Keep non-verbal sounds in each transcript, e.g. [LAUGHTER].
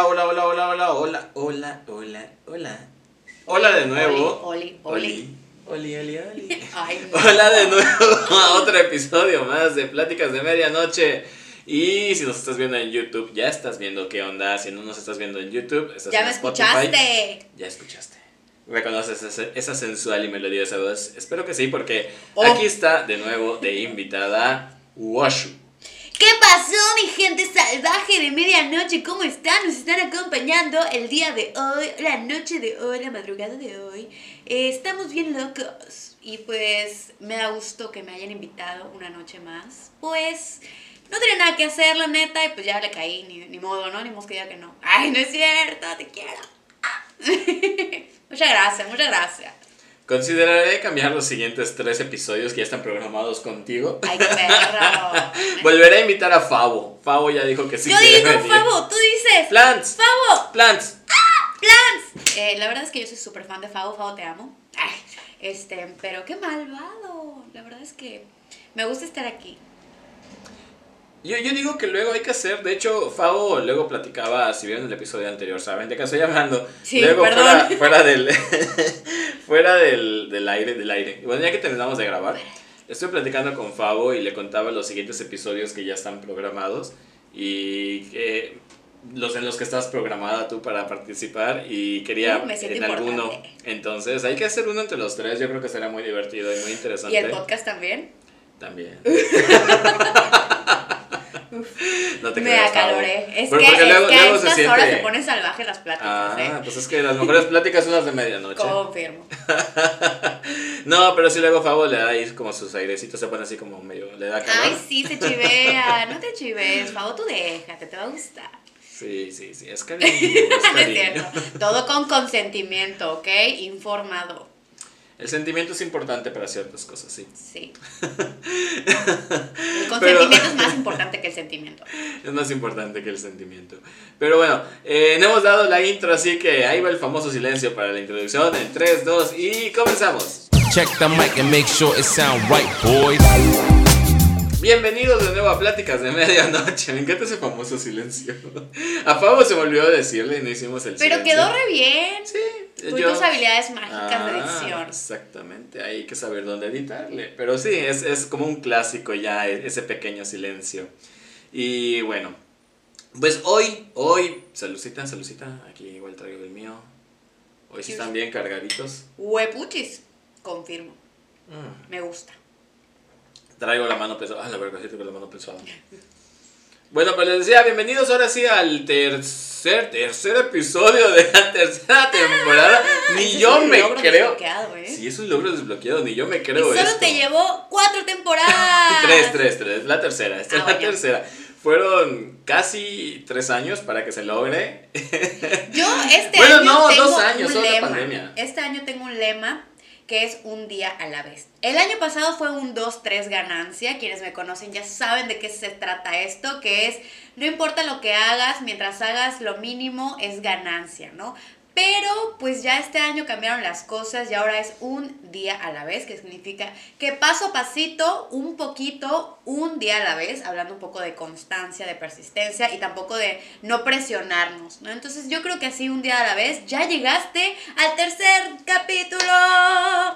hola, hola, hola, hola, hola, hola, hola, hola, hola. Hola de nuevo. Oli, oli, Oli, oli, oli. [LAUGHS] Ay, no. Hola de nuevo a otro episodio más de Pláticas de Medianoche. Y si nos estás viendo en YouTube, ya estás viendo qué onda. Si no nos estás viendo en YouTube, estás Ya me Spotify. escuchaste. Ya escuchaste. ¿Reconoces esa, esa sensual y melodiosa voz? Espero que sí, porque Oh. aquí está de nuevo de invitada Washu. ¿Qué pasó, mi gente salvaje de medianoche? ¿Cómo están? Nos están acompañando el día de hoy, la noche de hoy, la madrugada de hoy. Eh, estamos bien locos y pues me da gusto que me hayan invitado una noche más. Pues no tenía nada que hacer, la neta, y pues ya le caí, ni, ni modo, ¿no? Ni diga que no. Ay, no es cierto, te quiero. Ah. [LAUGHS] muchas gracias, muchas gracias. Consideraré cambiar los siguientes tres episodios que ya están programados contigo. Ay, perro. [LAUGHS] Volveré a invitar a Favo. Favo ya dijo que sí Yo digo, venir. Favo, tú dices. Plants. Favo, Plants. Plants. Eh, la verdad es que yo soy súper fan de Favo, Favo te amo. Ay, este, pero qué malvado. La verdad es que me gusta estar aquí. Yo, yo digo que luego hay que hacer, de hecho, Favo luego platicaba, si vieron el episodio anterior, ¿saben de qué estoy hablando? Sí, luego perdón. fuera, [LAUGHS] fuera del [LAUGHS] fuera del, del aire, del aire. Bueno, ya que terminamos de grabar, estoy platicando con Favo y le contaba los siguientes episodios que ya están programados y que los en los que estás programada tú para participar y quería Uh, me en alguno. importante. Entonces, hay que hacer uno entre los tres, yo creo que será muy divertido y muy interesante. Y el podcast también. También. [LAUGHS] no te me creas, acaloré. Es Pero que, es luego- que a luego estas horas se ponen salvajes las pláticas, Ah, ¿eh? pues es que las mejores pláticas son las de medianoche. Confirmo. [LAUGHS] No, pero sí luego Favo le da ahí como sus airecitos, se pone así como medio, le da calor. Ay, sí, se chivea. No te chives, Favo, tú déjate, te va a gustar. Sí, sí, sí, es cariño, [LAUGHS] es No es cariño. cierto. Todo con consentimiento, ¿ok? Informado. El sentimiento es importante para ciertas cosas, sí. Sí. [LAUGHS] El consentimiento es más importante que el sentimiento. [LAUGHS] Es más importante que el sentimiento. Pero bueno, eh, no hemos dado la intro, así que ahí va el famoso silencio para la introducción. En 3, 2 y comenzamos. Check the mic and make sure it sound right, boys. Bienvenidos de nuevo a Pláticas de Medianoche. Me encanta ese famoso silencio. A Pablo se me olvidó decirle y no hicimos el Pero silencio. quedó re bien. Sí, Tú yo- tus habilidades mágicas de Ah, edición. Exactamente, hay que saber dónde editarle. Pero sí, es, es como un clásico ya, e- ese pequeño silencio. Y bueno, pues hoy, hoy, salucita, salucita, aquí igual traigo el mío. Hoy sí están bien cargaditos. Huepuchis. Confirmo. Mm, Me gusta. Traigo la mano pesada. Ah, la verdad, sí tengo la mano pesada. Bueno, pues les decía, bienvenidos ahora sí al tercer, tercer episodio de la tercera temporada. Ni yo me creo. ¿eh? Sí, es un logro desbloqueado, ni yo me y creo solo esto. te llevó cuatro temporadas. [LAUGHS] Tres, tres, tres. La tercera, esta Ah, es la bueno. tercera. Fueron casi tres años para que se logre. Yo este [LAUGHS] Bueno, año no, tengo dos años, un solo la lema. pandemia. Este año tengo un lema que es un día a la vez. El año pasado fue un 2-3 ganancia. Quienes me conocen ya saben de qué se trata esto, que es no importa lo que hagas, mientras hagas lo mínimo es ganancia, ¿no? Pero pues ya este año cambiaron las cosas y ahora es un día a la vez, que significa que paso a pasito, un poquito, un día a la vez, hablando un poco de constancia, de persistencia y tampoco de no presionarnos, ¿no? Entonces yo creo que así un día a la vez ya llegaste al tercer capítulo.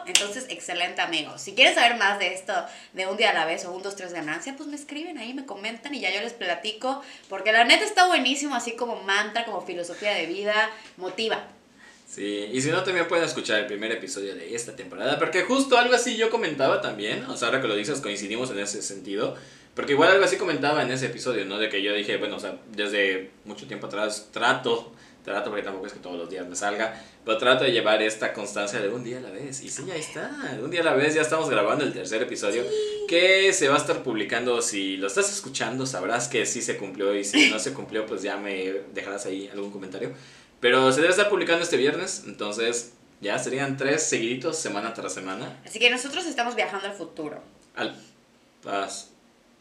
Entonces, excelente amigos. Si quieres saber más de esto, de un día a la vez o un, dos, tres ganancia, pues me escriben ahí, me comentan y ya yo les platico, porque la neta está buenísimo, así como mantra, como filosofía de vida, motiva. Sí, y si no, también pueden escuchar el primer episodio de esta temporada, porque justo algo así yo comentaba también, o sea, ahora que lo dices, coincidimos en ese sentido, porque igual algo así comentaba en ese episodio, ¿no? De que yo dije, bueno, o sea, desde mucho tiempo atrás trato, trato, porque tampoco es que todos los días me salga, pero trato de llevar esta constancia de un día a la vez, y sí, ya está, un día a la vez ya estamos grabando el tercer episodio, que se va a estar publicando, si lo estás escuchando, sabrás que sí se cumplió, y si no se cumplió, pues ya me dejarás ahí algún comentario. Pero se debe estar publicando este viernes, entonces ya serían tres seguiditos semana tras semana. Así que nosotros estamos viajando al futuro. Al pas-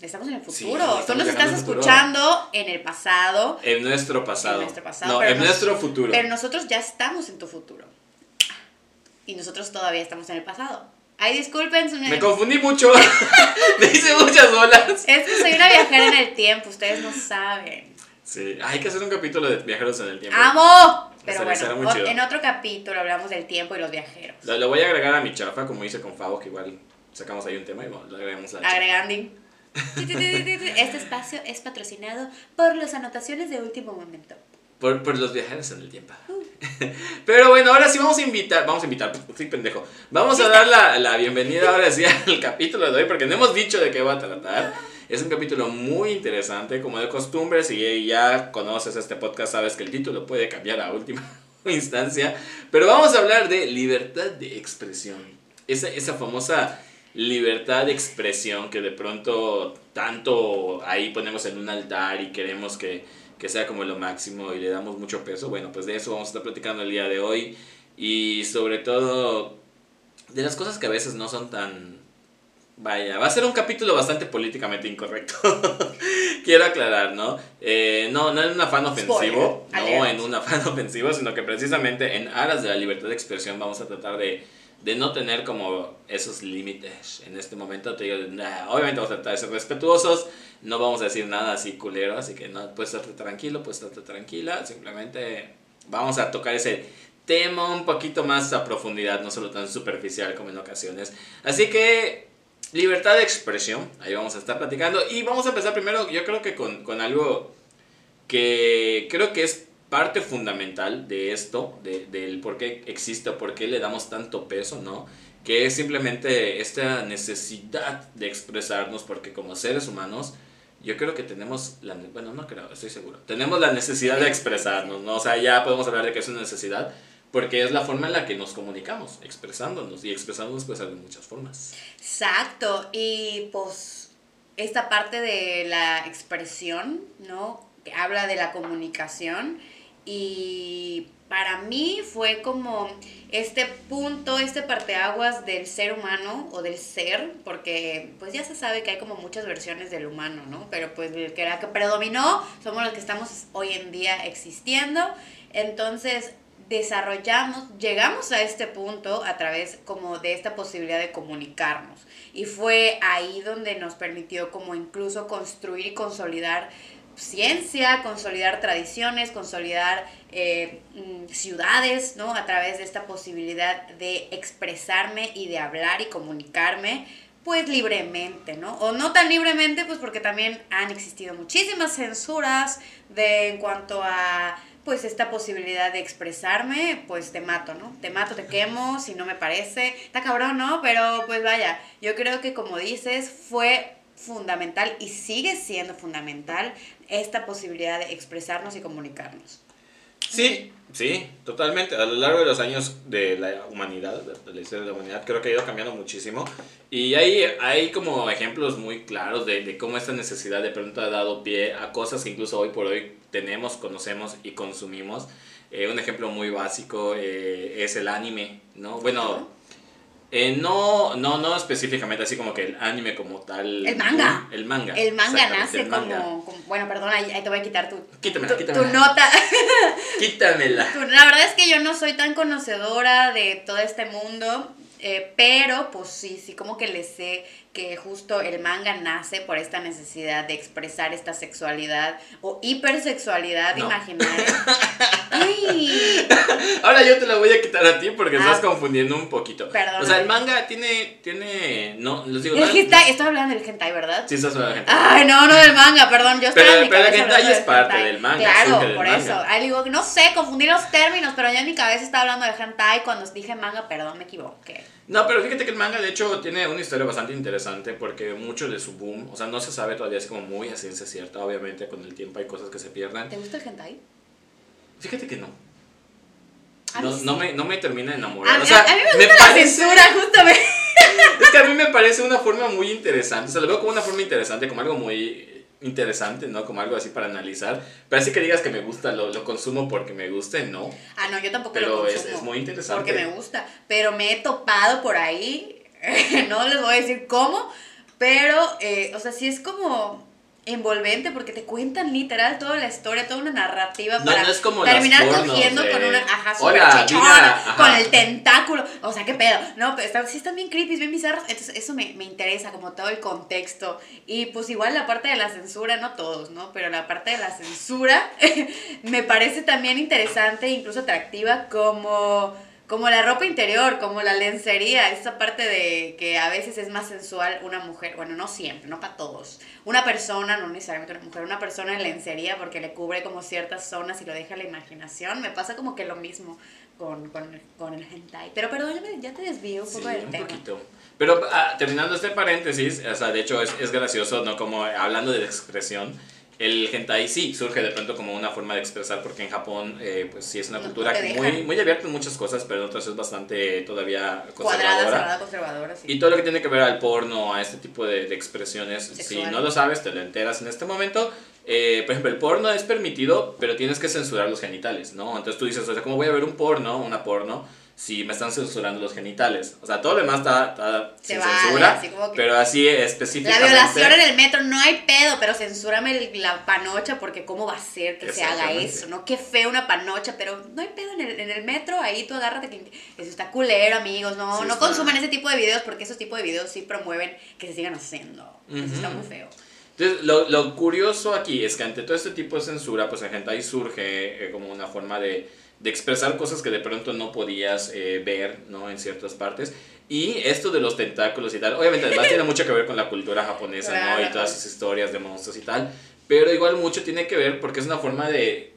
Estamos en el Sí, futuro. Tú estamos nos estás escuchando en el pasado, en nuestro pasado. En nuestro pasado, No, en nos- nuestro futuro. pero nosotros ya estamos en tu futuro. Y nosotros todavía estamos en el pasado. Ay, disculpen, su- Me confundí mucho. [LAUGHS] Me hice muchas bolas. es que soy una viajera en el tiempo, ustedes no saben. Sí, hay que hacer un capítulo de viajeros en el tiempo. ¡Amo! Pero muy bueno, o- chido. en otro capítulo hablamos del tiempo y los viajeros. Lo, lo voy a agregar a mi chafa, como hice con Favo, que igual sacamos ahí un tema y bueno, lo agregamos a la. Agregando. Este espacio es patrocinado por las anotaciones de último momento. Por, por los viajeros en el tiempo. [LAUGHS] Pero bueno, ahora sí vamos a invitar, vamos a invitar, sí pendejo. Vamos a dar la, la bienvenida ahora sí [LAUGHS] al capítulo de hoy, porque no hemos dicho de qué va a tratar. Es un capítulo muy interesante, como de costumbre, si ya conoces este podcast sabes que el título puede cambiar a última [LAUGHS] instancia. Pero vamos a hablar de libertad de expresión. Esa, esa famosa libertad de expresión que de pronto tanto ahí ponemos en un altar y queremos que, que sea como lo máximo y le damos mucho peso. Bueno, pues de eso vamos a estar platicando el día de hoy y sobre todo de las cosas que a veces no son tan... Vaya, va a ser un capítulo bastante políticamente incorrecto. [LAUGHS] Quiero aclarar, ¿no? Eh, no, no en un afán ofensivo, Spoiler no en un afán [LAUGHS] ofensivo, sino que precisamente en aras de la libertad de expresión vamos a tratar de, de no tener como esos límites. En este momento te digo, nah, obviamente vamos a tratar de ser respetuosos, no vamos a decir nada así culero, así que no, puedes estar tranquilo, puedes estar tranquila, simplemente vamos a tocar ese tema un poquito más a profundidad, no solo tan superficial como en ocasiones. Así que libertad de expresión, ahí vamos a estar platicando y vamos a empezar primero yo creo que con, con algo que creo que es parte fundamental de esto, de, del por qué existe por qué le damos tanto peso, ¿no? Que es simplemente esta necesidad de expresarnos porque como seres humanos yo creo que tenemos la bueno no creo estoy seguro tenemos la necesidad de expresarnos no o sea ya podemos hablar de que es una necesidad porque es la forma en la que nos comunicamos expresándonos y expresándonos puede ser de muchas formas Exacto, y pues esta parte de la expresión, ¿no? Que habla de la comunicación y para mí fue como este punto, este parteaguas del ser humano o del ser, porque pues ya se sabe que hay como muchas versiones del humano, ¿no? Pero pues el que la que predominó somos los que estamos hoy en día existiendo. Entonces, desarrollamos, llegamos a este punto a través como de esta posibilidad de comunicarnos. Y fue ahí donde nos permitió como incluso construir y consolidar ciencia, consolidar tradiciones, consolidar eh, mm, ciudades, ¿no? A través de esta posibilidad de expresarme y de hablar y comunicarme pues libremente, ¿no? O no tan libremente, pues porque también han existido muchísimas censuras de en cuanto a pues esta posibilidad de expresarme, pues te mato, ¿no? Te mato, te quemo, si no me parece. Está cabrón, ¿no? Pero pues vaya, yo creo que como dices, fue fundamental y sigue siendo fundamental esta posibilidad de expresarnos y comunicarnos. Sí, sí, totalmente. A lo largo de los años de la humanidad, de la historia de la humanidad, creo que ha ido cambiando muchísimo. Y hay, hay como ejemplos muy claros de, de cómo esta necesidad de pronto ha dado pie a cosas que incluso hoy por hoy tenemos, conocemos y consumimos. Eh, un ejemplo muy básico eh, es el anime, ¿no? Bueno, eh, no, no, no específicamente así como que el anime como tal. El manga. El manga. El manga nace el manga. como, como- Bueno, perdón, ahí, ahí te voy a quitar tu, Quítamela, tu, quítamela. tu nota. [LAUGHS] Quítamela. Tu- La verdad es que yo no soy tan conocedora de todo este mundo, eh, pero pues sí, sí como que le sé que justo el manga nace por esta necesidad de expresar esta sexualidad o hipersexualidad No. imaginaria. [LAUGHS] Ay, Ahora yo te la voy a quitar a ti porque Ah. estás confundiendo un poquito. Perdóname. O sea, el manga tiene, tiene, no, les digo, el no- hentai, estoy hablando del hentai, ¿verdad? Sí, estás hablando de gente. Ay, no, no del manga, perdón, yo Pero- en mi pero el hentai es parte hentai. del manga, Claro, del por manga. eso. Ay, digo, no sé, confundí los términos, pero yo en mi cabeza estaba hablando de hentai cuando dije manga, perdón, me equivoqué. No, pero fíjate que el manga de hecho tiene una historia bastante interesante porque mucho de su boom, o sea, no se sabe todavía, es como muy a ciencia cierta, obviamente con el tiempo hay cosas que se pierden. ¿Te gusta el hentai? Fíjate que no. A No, sí. no, me, no me termina de A enamorar. mí, o sea, a mí me gusta la censura, [LAUGHS] justamente. Es que a mí me parece una forma muy interesante. O sea, lo veo como una forma interesante, como algo muy interesante, ¿no? Como algo así para analizar. Pero así que digas que me gusta, lo, lo consumo porque me guste, no. Ah, no, yo tampoco Pero lo es- consumo. es muy interesante. Porque me gusta. Pero me he topado por ahí. [LAUGHS] no les voy a decir cómo. Pero, eh, o sea, sí es como. Envolvente porque te cuentan literal toda la historia, toda una narrativa No, para no es como terminar pornos cogiendo con una ajá, super "Hola, chichona, mira", ajá. con el tentáculo. O sea, qué pedo. No, pero están, sí están bien creepy, bien bizarros. Entonces, eso me, me interesa, como todo el contexto. Y pues igual la parte de la censura, no todos, ¿no? Pero la parte de la censura [LAUGHS] me parece también interesante, incluso atractiva, como como la ropa interior, como la lencería, esa parte de que a veces es más sensual una mujer, bueno, no siempre, no para todos. Una persona, no necesariamente una mujer, una persona en lencería porque le cubre como ciertas zonas y lo deja a la imaginación. Me pasa como que lo mismo con, con, con el hentai. Pero perdón, ya, te desvío un Sí, poco del un tema. poquito. Pero ah, terminando este paréntesis, o sea, de hecho es, es gracioso, ¿no? Como hablando de expresión, el hentai sí surge de pronto como una forma de expresar, porque en Japón, eh, pues sí es una No, cultura muy, muy abierta en muchas cosas, pero en otras es bastante todavía Cuadrada, conservadora. cerrada, conservadora, sí. Y todo lo que tiene que ver al porno, a este tipo de, de expresiones, si no lo sabes, te lo enteras en este momento. Eh, por ejemplo, el porno es permitido, pero tienes que censurar los genitales, ¿no? Entonces tú dices, o sea, ¿cómo voy a ver un porno, una porno, si me están censurando los genitales? O sea, todo lo demás está, está Se sin vale, censura, así pero así La específicamente... violación en el metro no hay pedo, pero censúrame el- la panocha porque cómo va a ser que se haga eso, ¿no? Qué feo una panocha, pero no hay pedo en el, en el metro, ahí tú agárrate que eso está culero, amigos, no, Sí no consuman ese tipo de videos porque esos tipos de videos sí promueven que se sigan haciendo. Eso está muy feo. Entonces, lo, lo curioso aquí es que ante todo este tipo de censura, pues en hentai surge eh, como una forma de, de expresar cosas que de pronto no podías eh, ver, ¿no? En ciertas partes. Y esto de los tentáculos y tal, obviamente además tiene mucho que ver con la cultura japonesa, ¿no? Y todas esas historias de monstruos y tal. Pero igual mucho tiene que ver porque es una forma de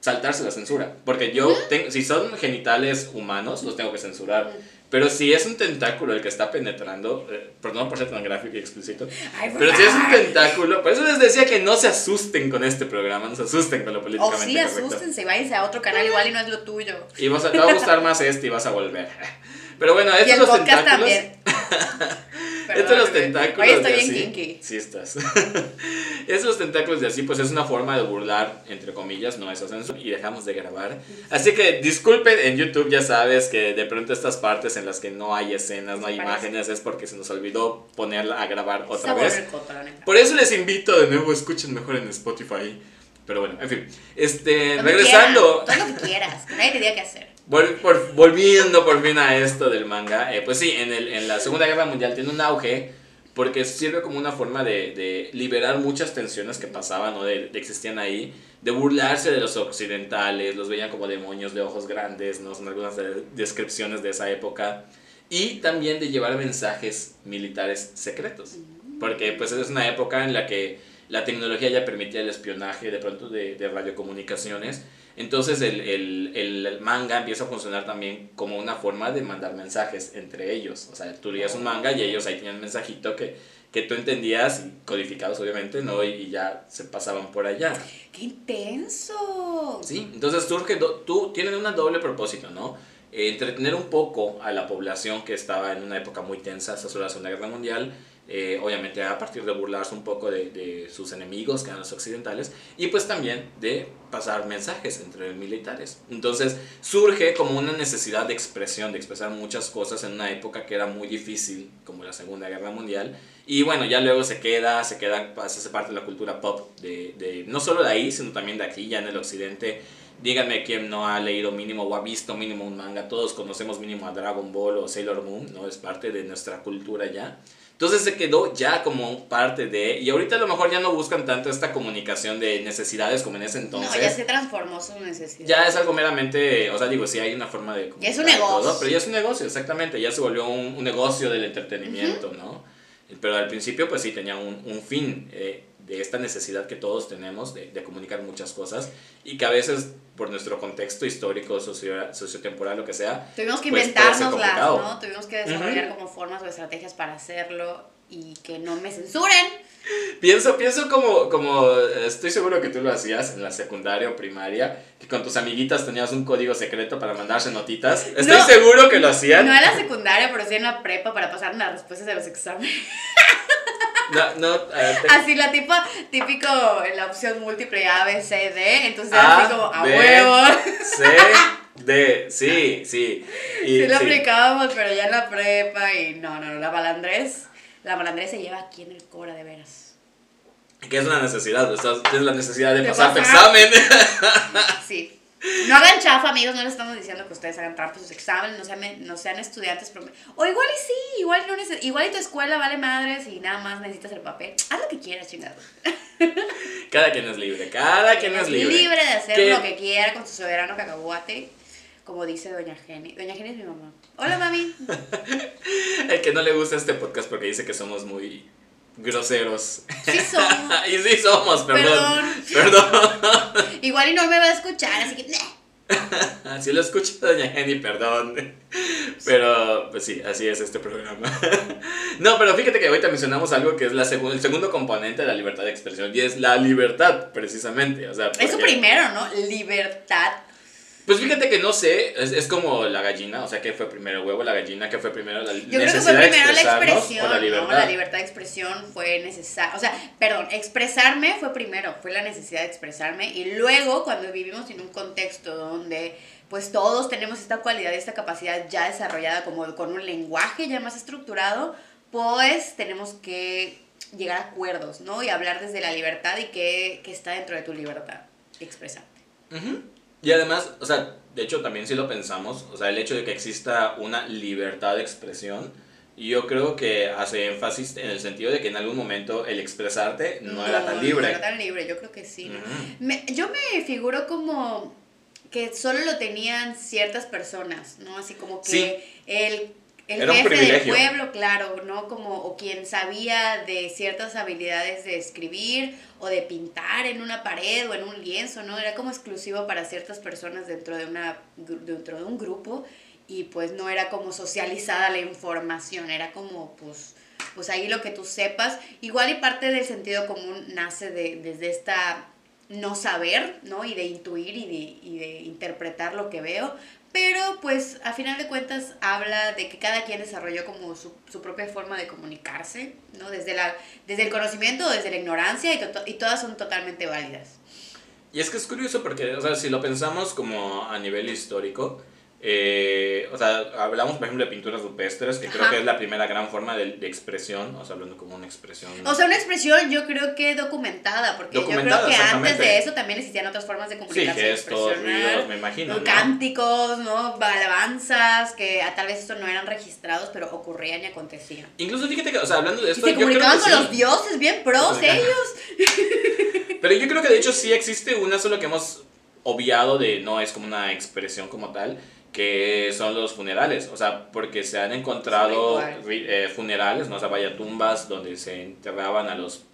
saltarse la censura. Porque yo, tengo, si son genitales humanos, los tengo que censurar. Pero si es un tentáculo el que está penetrando, eh, perdón por ser tan gráfico y explícito, Ay, pero si es un tentáculo, por eso les decía que no se asusten con este programa, no se asusten con lo O políticamente sí, correcto. asústense, váyanse a otro canal igual y no es lo tuyo. Y vas a, te va a gustar más este y vas a volver. [LAUGHS] Pero bueno, estos y el los podcast tentáculos. también. [LAUGHS] Estos los tentáculos. Hoy estoy de bien así, kinky. Sí estás. [LAUGHS] estos los tentáculos de así, pues es una forma de burlar, entre comillas, no esa censura. Y dejamos de grabar. Así que disculpen, en YouTube ya sabes que de pronto estas partes en las que no hay escenas, no hay Parece. imágenes, es porque se nos olvidó ponerla a grabar otra vez. coto. Por eso les invito de nuevo, escuchen mejor en Spotify. Pero bueno, en fin. Este, regresando, quieras, Todo lo que quieras, que nadie te diga qué hacer. Vol- por- volviendo por fin a esto del manga, eh, pues sí, en, el, en la Segunda Guerra Mundial tiene un auge porque sirve como una forma de, de liberar muchas tensiones que pasaban o de, de existían ahí, de burlarse de los occidentales, los veían como demonios de ojos grandes, ¿no? Son algunas de- descripciones de esa época. Y también de llevar mensajes militares secretos. Porque pues es una época en la que la tecnología ya permitía el espionaje de pronto de, de radiocomunicaciones. Entonces el, el, el manga empieza a funcionar también como una forma de mandar mensajes entre ellos. O sea, tú leías un manga y ellos ahí tenían un mensajito que, que tú entendías, codificados obviamente, ¿no? Y, y ya se pasaban por allá. ¡Qué intenso! Sí, entonces surge, do- tú tienen un doble propósito, ¿no? Eh, entretener un poco a la población que estaba en una época muy tensa, esa fue la Segunda Guerra Mundial, eh, obviamente a partir de burlarse un poco de, sus enemigos, que eran los occidentales, y pues también de pasar mensajes entre militares. Entonces surge como una necesidad de expresión, de expresar muchas cosas en una época que era muy difícil, como la Segunda Guerra Mundial, y bueno, ya luego se queda, se queda, ser parte de la cultura pop, de, no solo de ahí, sino también de aquí, ya en el occidente. Díganme quién no ha leído mínimo o ha visto mínimo un manga, todos conocemos mínimo a Dragon Ball o Sailor Moon, ¿no? Es parte de nuestra cultura ya. Entonces se quedó ya como parte de, y ahorita a lo mejor ya no buscan tanto esta comunicación de necesidades como en ese entonces. no, ya se transformó su necesidad. Ya es algo meramente, o sea, digo, sí hay una forma de... Ya es un negocio. todo, pero ya es un negocio, exactamente, ya se volvió un, un negocio del entretenimiento, ¿no? Pero al principio, pues sí, tenía un, un fin eh, de esta necesidad que todos tenemos de, de comunicar muchas cosas y que a veces, por nuestro contexto histórico, socio, sociotemporal, lo que sea, Tuvimos que pues, inventárnoslas. ¿no? Tuvimos que desarrollar como formas o estrategias para hacerlo y que no me censuren. Pienso, pienso como, como, estoy seguro que tú lo hacías en la secundaria o primaria, que con tus amiguitas tenías un código secreto para mandarse notitas. Estoy No. seguro que lo hacían. No en la secundaria, pero sí en la prepa para pasar las respuestas de los exámenes. [LAUGHS] No, no, te- Así la tipa, típico en la opción múltiple A, B, C, D. Entonces A, así como a B, huevo. C, [LAUGHS] D, sí, sí. Y, Sí lo sí. aplicábamos, pero ya en la prepa y no, no, no, la malandrés. La malandrés se lleva aquí en el Cobra de veras. Que es una necesidad, estás- tienes la necesidad de, De pasar pasar. examen. Sí. [LAUGHS] No hagan chafa, amigos, no les estamos diciendo que ustedes hagan trampa sus exámenes, no sean, no sean estudiantes. prom- O igual y sí, igual, no neces- igual y tu escuela vale madres y nada más necesitas el papel. Haz lo que quieras, chingado. [LAUGHS] Cada quien es libre, cada quien es libre. de hacer ¿Qué? lo que quiera con su soberano cacahuate, como dice Doña Jenny. Doña Jenny es mi mamá. Hola, mami. [LAUGHS] El que no le gusta este podcast porque dice que somos muy groseros. Sí somos. [LAUGHS] y sí somos, perdón. Perdón. Perdón. [LAUGHS] Igual y no me va a escuchar, así que... [LAUGHS] Si lo escucha Doña Jenny, perdón. Pero, pues sí, así es este programa. No, pero fíjate que ahorita mencionamos algo que es la segu- el segundo componente de la libertad de expresión y es la libertad, precisamente. O sea, Eso porque- primero, ¿no? Libertad. Pues fíjate que no sé, es, es como la gallina, o sea, ¿qué fue primero el huevo, la gallina? ¿Qué fue primero la Yo creo que fue primero la expresión, la ¿no? libertad? La libertad de expresión fue necesaria. O sea, perdón, expresarme fue primero, fue la necesidad de expresarme. Y luego, cuando vivimos en un contexto donde pues todos tenemos esta cualidad y esta capacidad ya desarrollada como con un lenguaje ya más estructurado, pues tenemos que llegar a acuerdos, ¿no? Y hablar desde la libertad y qué, está dentro de tu libertad, expresarte. Ujú. Y además, o sea, de hecho también si lo pensamos, o sea, el hecho de que exista una libertad de expresión, yo creo que hace énfasis en el sentido de que en algún momento el expresarte no, era tan libre. No era tan libre, yo creo que sí. Ujú. Me- yo me figuro como que solo lo tenían ciertas personas, ¿no? Así como que Sí. el, el Era jefe del pueblo, claro, ¿no? Como, o quien sabía de ciertas habilidades de escribir o de pintar en una pared o en un lienzo, ¿no? Era como exclusivo para ciertas personas dentro de, una, dentro de un grupo y pues no era como socializada la información, era como pues pues ahí lo que tú sepas, igual y parte del sentido común nace de, desde esta no saber, ¿no? Y de intuir y de, y de interpretar lo que veo, pero pues a final de cuentas habla de que cada quien desarrolló como su, su propia forma de comunicarse, ¿no? Desde, la, desde el conocimiento desde la ignorancia y, to- y todas son totalmente válidas. Y es que es curioso porque, o sea, si lo pensamos como a nivel histórico, eh, o sea, hablamos por ejemplo de pinturas rupestres, que creo que es la primera gran forma de, de expresión, o sea, hablando como una expresión. O sea, una expresión yo creo que documentada, porque Documentada, yo creo que antes de eso también existían otras formas de sí, comunicación. gestos, expresionar. ruidos, me imagino. ¿no? cánticos, ¿no? Alabanzas, que a tal vez esto no eran registrados, pero ocurrían y acontecían. Incluso fíjate que, o sea, hablando de Y esto, se yo creo comunicaban que con sí. los dioses, bien pros ellos. [LAUGHS] Pero yo creo que de hecho sí existe una solo que hemos obviado de no es como una expresión como tal, que son los funerales. O sea, porque se han encontrado eh, funerales, ¿no? O sea, vaya tumbas donde se enterraban a los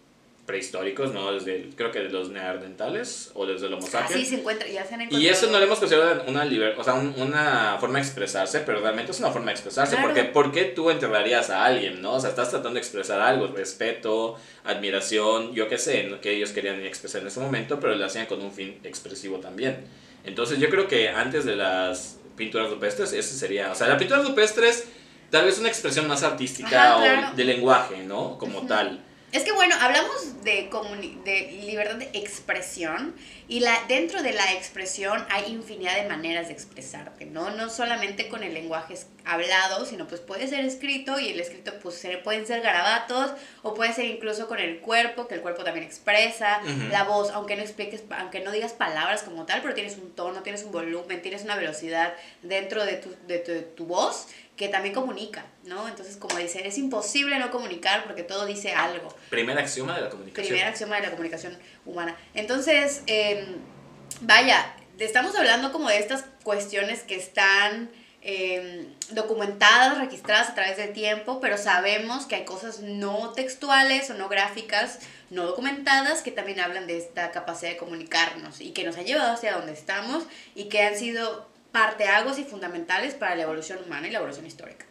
prehistóricos, ¿no? Desde, el- creo que de los neandertales o desde el Homo sapiens. Así se encuentra, ya se han encontrado. Y eso no le hemos considerado una, liber- o sea, un- una forma de expresarse, pero realmente es una forma de expresarse. Claro. Porque ¿por qué tú enterrarías a alguien, no? O sea, estás tratando de expresar algo, respeto, admiración, yo qué sé, ¿no? que ellos querían expresar en ese momento, pero lo hacían con un fin expresivo también. Entonces yo creo que antes de las pinturas rupestres, ese sería, o sea, la pintura rupestre es tal vez una expresión más artística Ajá, o de lenguaje, ¿no? Como tal. Es que bueno, hablamos de, de libertad de expresión y la, dentro de la expresión hay infinidad de maneras de expresarte, ¿no? No solamente con el lenguaje hablado, sino pues puede ser escrito y el escrito pues pueden ser garabatos o puede ser incluso con el cuerpo, que el cuerpo también expresa, la voz, aunque no expliques, aunque no digas palabras como tal, pero tienes un tono, tienes un volumen, tienes una velocidad dentro de tu, de tu, de tu voz que también comunica, ¿no? Entonces, como dicen, es imposible no comunicar porque todo dice algo. Primer axioma de la comunicación. Primer axioma de la comunicación humana. Entonces, eh, vaya, estamos hablando como de estas cuestiones que están eh, documentadas, registradas a través del tiempo, pero sabemos que hay cosas no textuales o no gráficas, no documentadas, que también hablan de esta capacidad de comunicarnos y que nos han llevado hacia donde estamos y que han sido parteaguas y fundamentales para la evolución humana y la evolución histórica.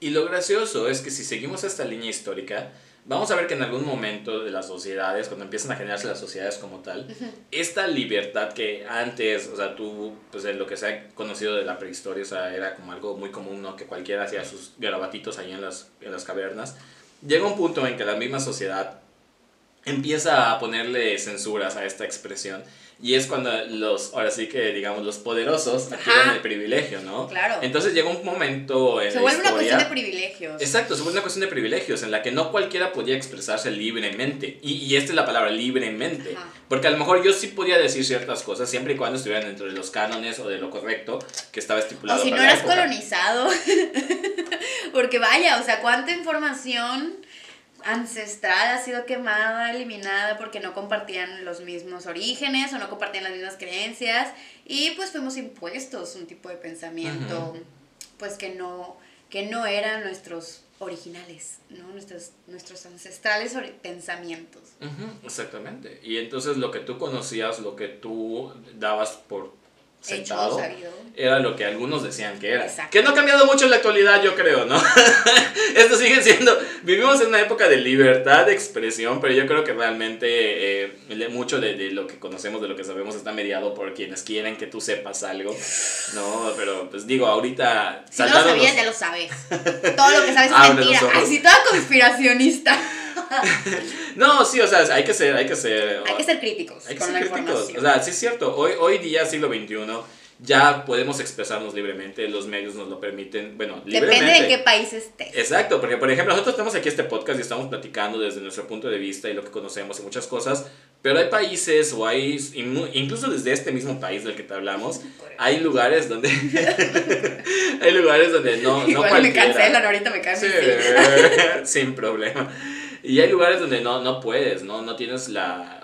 Y lo gracioso es que si seguimos esta línea histórica, vamos a ver que en algún momento de las sociedades, cuando empiezan a generarse las sociedades como tal, esta libertad que antes, o sea, tú, pues en lo que se ha conocido de la prehistoria, o sea, era como algo muy común, ¿no? Que cualquiera hacía sus garabatitos ahí en las, en las cavernas. Llega un punto en que la misma sociedad empieza a ponerle censuras a esta expresión Y es cuando los, ahora sí que digamos, los poderosos adquieren el privilegio, ¿no? Claro. Entonces llega un momento en Se la vuelve una historia- cuestión de privilegios. Exacto, se vuelve una cuestión de privilegios en la que no cualquiera podía expresarse libremente. Y, y esta es la palabra, libremente. Ajá. Porque a lo mejor yo sí podía decir ciertas cosas siempre y cuando estuvieran dentro de los cánones o de lo correcto que estaba estipulado. O si no para la eras colonizado. [LAUGHS] Porque vaya, o sea, cuánta información ancestral ha sido quemada, eliminada porque no compartían los mismos orígenes o no compartían las mismas creencias y pues fuimos impuestos un tipo de pensamiento pues que no que no eran nuestros originales, ¿no? Nuestros nuestros ancestrales pensamientos. Ujú, exactamente. Y entonces lo que tú conocías, lo que tú dabas por sentado, era lo que algunos decían que era. Exacto. Que no ha cambiado mucho en la actualidad, yo creo, ¿no? [LAUGHS] Esto sigue siendo, vivimos en una época de libertad de expresión, pero yo creo que realmente eh, mucho de, de lo que conocemos, de lo que sabemos, está mediado por quienes quieren que tú sepas algo, ¿no? Pero pues digo, ahorita... Si no lo sabías, ya lo sabes. Todo lo que sabes es [LAUGHS] Abre mentira. los ojos. Ay, sí, toda conspiracionista. No, sí, o sea, hay que ser, hay que ser... Hay que ser críticos Hay que con ser la críticos. O sea, sí es cierto. Hoy, hoy día, siglo XXI, ya podemos expresarnos libremente. Los medios nos lo permiten. Bueno, libremente. Depende de qué país estés. Exacto, porque por ejemplo, nosotros tenemos aquí este podcast y estamos platicando desde nuestro punto de vista y lo que conocemos y muchas cosas. Pero hay países o hay, incluso desde este mismo país del que te hablamos, hay lugares donde. [LAUGHS] hay lugares donde no. no Igual me cualquiera- cancelan, ahorita me cancelan. Sí, [LAUGHS] sin problema. Y hay lugares donde no, no puedes, ¿no? No tienes la...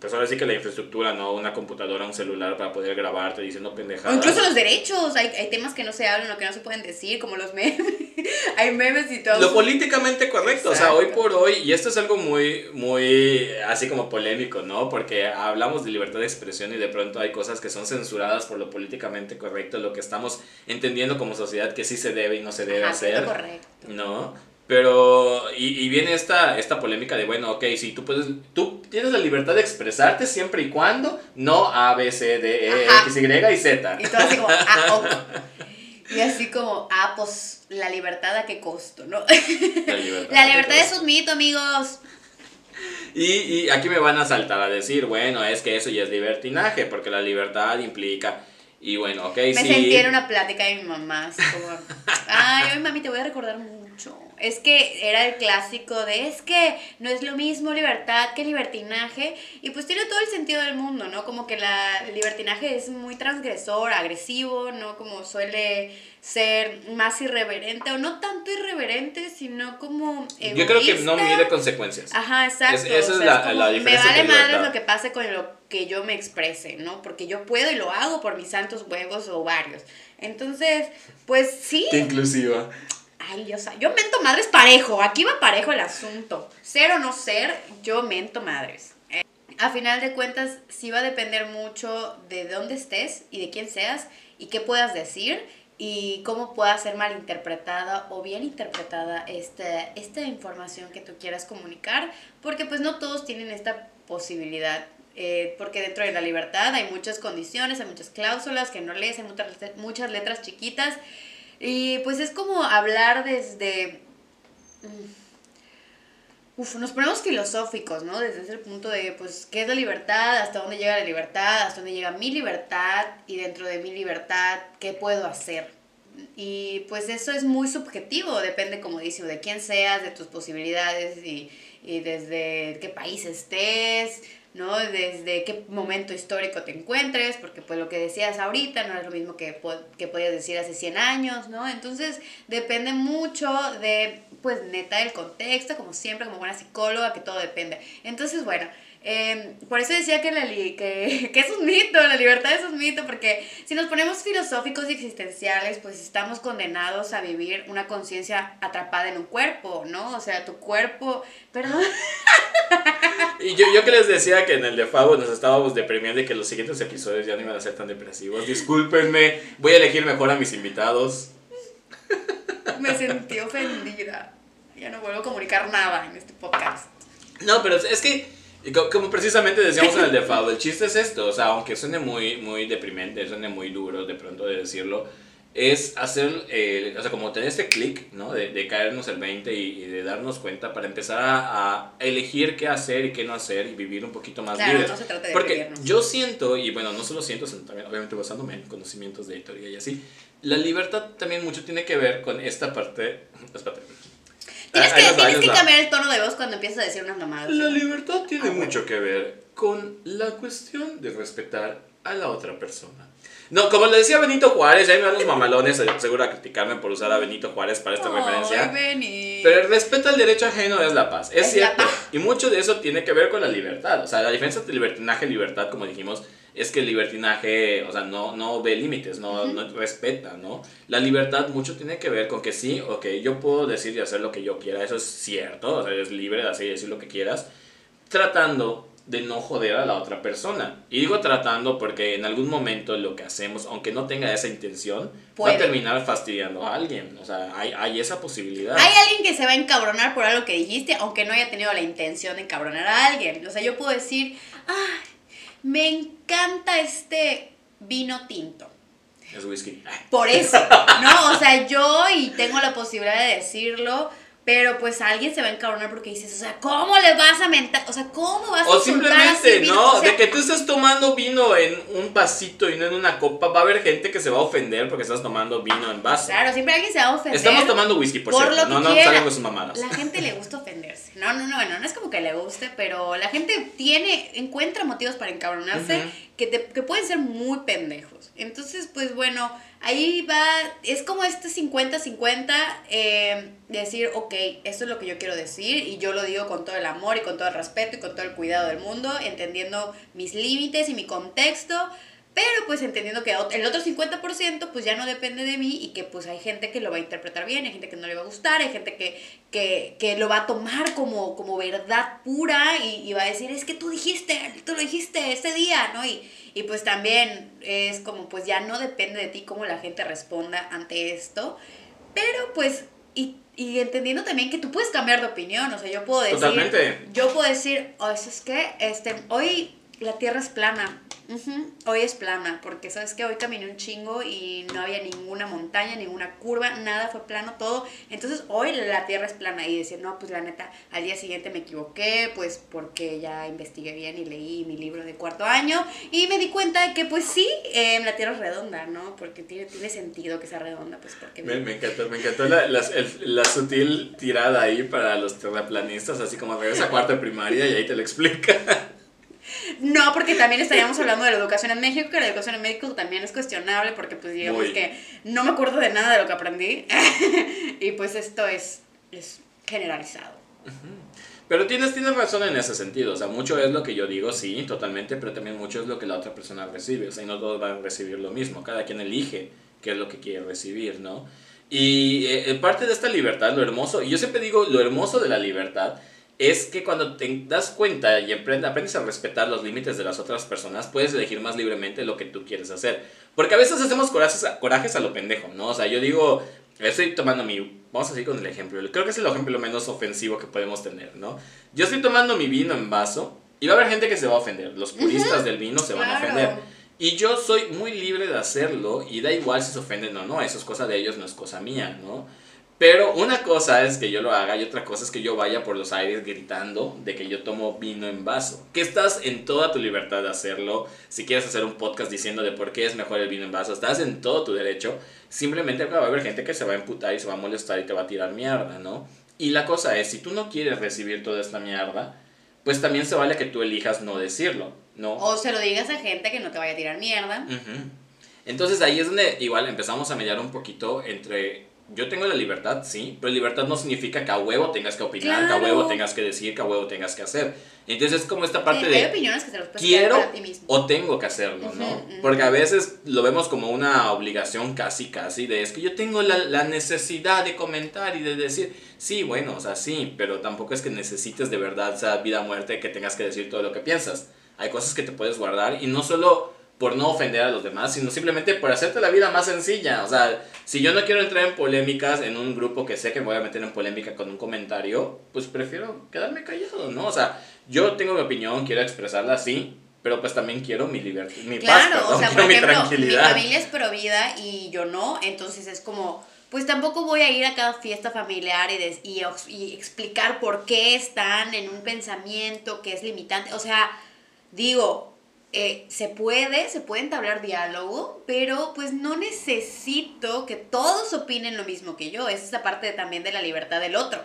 Pues ahora sí que la infraestructura, ¿no? Una computadora, un celular para poder grabarte diciendo O pendejadas. incluso los derechos, hay, hay temas que no se hablan o que no se pueden decir, como los memes. [LAUGHS] hay memes y todo. Lo políticamente correcto, o sea, hoy por hoy, y esto es algo muy, muy, así como polémico, ¿no? Porque hablamos de libertad de expresión y de pronto hay cosas que son censuradas por lo políticamente correcto, lo que estamos entendiendo como sociedad que sí se debe y no se debe Ajá, hacer. correcto. ¿no? Pero, y, y viene esta, esta polémica de, bueno, ok, si tú puedes, tú tienes la libertad de expresarte siempre y cuando no A, B, C, D, E, Ajá. X, Y y Z. Y todo así como, ah, ok. [LAUGHS] Y así como, ah, pues la libertad a qué costo, ¿no? La [LAUGHS] libertad. La libertad es un mito, amigos. Y, y aquí me van a saltar a decir, bueno, es que eso ya es libertinaje, porque la libertad implica, y bueno, ok, Me sí. sentí en una plática de mi mamá, así como, ay, hoy mami, te voy a recordar mucho. Es que era el clásico de, es que no es lo mismo libertad que libertinaje, y pues tiene todo el sentido del mundo, ¿no? Como que la el libertinaje es muy transgresor, agresivo, ¿no? Como suele ser más irreverente, o no tanto irreverente, sino como Yo creo que no mide consecuencias. Ajá, exacto. Es- esa o es la- como, la Me diferencia vale madre lo que pase con lo que yo me exprese, ¿no? Porque yo puedo y lo hago por mis santos huevos o varios. Entonces, pues sí. Qué inclusiva. Ay, yo, yo mento madres parejo. Aquí va parejo el asunto. Ser o no ser, yo mento madres. Eh, a final de cuentas, sí va a depender mucho de dónde estés y de quién seas y qué puedas decir y cómo pueda ser malinterpretada o bien interpretada esta, esta información que tú quieras comunicar, porque pues no todos tienen esta posibilidad. eh, porque dentro de la libertad hay muchas condiciones, hay muchas cláusulas que no lees, hay muchas letras chiquitas y pues es como hablar desde... mm, Uf, nos ponemos filosóficos, ¿no? Desde ese punto de, pues, ¿qué es la libertad? ¿Hasta dónde llega la libertad? ¿Hasta dónde llega mi libertad? Y dentro de mi libertad, ¿qué puedo hacer? Y pues eso es muy subjetivo, depende, como dice, de quién seas, de tus posibilidades y, y desde qué país estés, ¿no? Desde qué momento histórico te encuentres, porque pues lo que decías ahorita no es lo mismo que, que podías decir hace 100 años, ¿no? Entonces depende mucho de, pues neta, el contexto, como siempre, como buena psicóloga, que todo depende. Entonces, bueno, eh, por eso decía que, la li- que, [LAUGHS] que es un mito, la libertad es un mito, porque si nos ponemos filosóficos y existenciales, pues estamos condenados a vivir una conciencia atrapada en un cuerpo, ¿no? O sea, tu cuerpo, perdón. Y yo, yo que les decía que en el de Fabo nos estábamos deprimiendo y que los siguientes episodios ya no iban a ser tan depresivos. Discúlpenme, voy a elegir mejor a mis invitados. Me sentí ofendida. Ya no vuelvo a comunicar nada en este podcast. No, pero es que, co- como precisamente decíamos en el de [LAUGHS] Fabo, el chiste es esto, o sea, aunque suene muy, muy deprimente, suene muy duro de pronto de decirlo, es hacer, eh, o sea, como tener este clic, ¿no? De, de, caernos el 20 y, y, de darnos cuenta para empezar a, a, elegir qué hacer y qué no hacer y vivir un poquito más claro, libres. No se trata de Porque vivirnos. yo siento, y bueno, no solo siento, sino también obviamente basándome en conocimientos de teoría y así, la libertad también mucho tiene que ver con esta parte... Espérate. Tienes que, va, tienes que cambiar el tono de voz cuando empiezas a decir unas mamadas. La libertad tiene Ah, bueno. mucho que ver con la cuestión de respetar a la otra persona. No, como le decía Benito Juárez, ahí me van los mamalones eh, seguro a criticarme por usar a Benito Juárez para esta referencia. Ay, Benny. Pero el respeto al derecho ajeno es la paz. Es, Es cierto. paz. Y mucho de eso tiene que ver con la libertad. O sea, la diferencia entre libertinaje y libertad, como dijimos, es que el libertinaje, o sea, no, no ve límites, no, no respeta, ¿no? La libertad mucho tiene que ver con que sí, ok, yo puedo decir y hacer lo que yo quiera, eso es cierto, o sea, eres libre de hacer y decir lo que quieras, tratando de no joder a la otra persona. Y digo tratando porque en algún momento lo que hacemos, aunque no tenga esa intención, va Puede. a terminar fastidiando a alguien. O sea, hay, hay esa posibilidad. Hay alguien que se va a encabronar por algo que dijiste, aunque no haya tenido la intención de encabronar a alguien. O sea, yo puedo decir, ay, me encanta este vino tinto. Es whisky. Por eso, ¿no? O sea, yo y tengo la posibilidad de decirlo, pero pues alguien se va a encabronar porque dices, o sea, ¿cómo le vas a mentar? O sea, ¿cómo vas a O simplemente, vino? ¿no? O sea, de que tú estás tomando vino en un vasito y no en una copa, va a haber gente que se va a ofender porque estás tomando vino en vaso. Claro, siempre alguien se va a ofender. Estamos tomando whisky, por, por cierto. lo que no, no quiera. salgan con sus mamadas. La gente le gusta ofenderse. No, no, no, bueno, no es como que le guste, pero la gente tiene, encuentra motivos para encabronarse que, te- que pueden ser muy pendejos. Entonces, pues bueno, ahí va, es como este 50-50, eh, decir, ok, esto es lo que yo quiero decir y yo lo digo con todo el amor y con todo el respeto y con todo el cuidado del mundo, entendiendo mis límites y mi contexto. Pero pues entendiendo que el otro 50% pues ya no depende de mí y que pues hay gente que lo va a interpretar bien, hay gente que no le va a gustar, hay gente que, que, que lo va a tomar como, como verdad pura y, va a decir, es que tú dijiste, tú lo dijiste ese día, ¿no? Y, y pues también es como pues ya no depende de ti cómo la gente responda ante esto, pero pues... y entendiendo también que tú puedes cambiar de opinión, o sea, yo puedo decir, Totalmente. yo puedo decir, oh, eso es que, este, hoy la tierra es plana. Ujú, Hoy es plana, porque sabes que hoy caminé un chingo y no había ninguna montaña, ninguna curva, nada fue plano, todo. Entonces hoy la tierra es plana y decir, no, pues la neta, al día siguiente me equivoqué, pues porque ya investigué bien y leí mi libro de cuarto año y me di cuenta de que pues sí, eh, la tierra es redonda, ¿no? Porque tiene, tiene sentido que sea redonda, pues porque... Me, me encantó, me encantó la, la, el- la sutil tirada ahí para los terraplanistas, así como regresa a cuarta de primaria y ahí te lo explica. [LAUGHS] No, porque también estaríamos hablando de la educación en México, que la educación en México también es cuestionable, porque pues digamos que no me acuerdo de nada de lo que aprendí, [LAUGHS] y pues esto es, es generalizado. Pero tienes, tienes razón en ese sentido, o sea, mucho es lo que yo digo, sí, totalmente, pero también mucho es lo que la otra persona recibe, o sea, y no todos van a recibir lo mismo, cada quien elige qué es lo que quiere recibir, ¿no? Y eh, parte de esta libertad, lo hermoso, y yo siempre digo, lo hermoso de la libertad es que cuando te das cuenta y aprend- aprendes a respetar los límites de las otras personas, puedes elegir más libremente lo que tú quieres hacer. Porque a veces hacemos corajes a, corajes a lo pendejo, ¿no? O sea, yo digo, estoy tomando mi... Vamos a seguir con el ejemplo. Creo que es el ejemplo menos ofensivo que podemos tener, ¿no? Yo estoy tomando mi vino en vaso y va a haber gente que se va a ofender. Los puristas del vino se van a ofender. Y yo soy muy libre de hacerlo y da igual si se ofenden o no, eso es cosa de ellos, no es cosa mía, ¿no? Pero una cosa es que yo lo haga y otra cosa es que yo vaya por los aires gritando de que yo tomo vino en vaso. Que estás en toda tu libertad de hacerlo. Si quieres hacer un podcast diciendo de por qué es mejor el vino en vaso, estás en todo tu derecho. Simplemente va a haber gente que se va a emputar y se va a molestar y te va a tirar mierda, ¿no? Y la cosa es, si tú no quieres recibir toda esta mierda, pues también se vale que tú elijas no decirlo, ¿no? O se lo digas a gente que no te vaya a tirar mierda. Entonces ahí es donde igual empezamos a mediar un poquito entre yo tengo la libertad, sí, pero libertad no significa que a huevo tengas que opinar, que a Claro. huevo tengas que decir, que a huevo tengas que hacer. Entonces es como esta parte Sí, hay de opiniones que se los quiero para ti mismo. o tengo que hacerlo, ¿no? Porque a veces lo vemos como una obligación casi, casi, de es que yo tengo la, la necesidad de comentar y de decir, sí, bueno, o sea, sí, pero tampoco es que necesites de verdad, o sea, vida o muerte, que tengas que decir todo lo que piensas. Hay cosas que te puedes guardar y no solo por no ofender a los demás, sino simplemente por hacerte la vida más sencilla. O sea, si yo no quiero entrar en polémicas en un grupo que sé que me voy a meter en polémica con un comentario, pues prefiero quedarme callado, ¿no? O sea, yo tengo mi opinión, quiero expresarla así, pero pues también quiero mi libertad, mi Claro, paz, perdón, o sea, [LAUGHS] por mi ejemplo, mi tranquilidad. familia es pro vida y yo no, entonces es como, pues tampoco voy a ir a cada fiesta familiar y, des- y, y explicar por qué están en un pensamiento que es limitante. O sea, digo, eh, se puede, se puede entablar diálogo, pero pues no necesito que todos opinen lo mismo que yo. Esa es la parte también de la libertad del otro.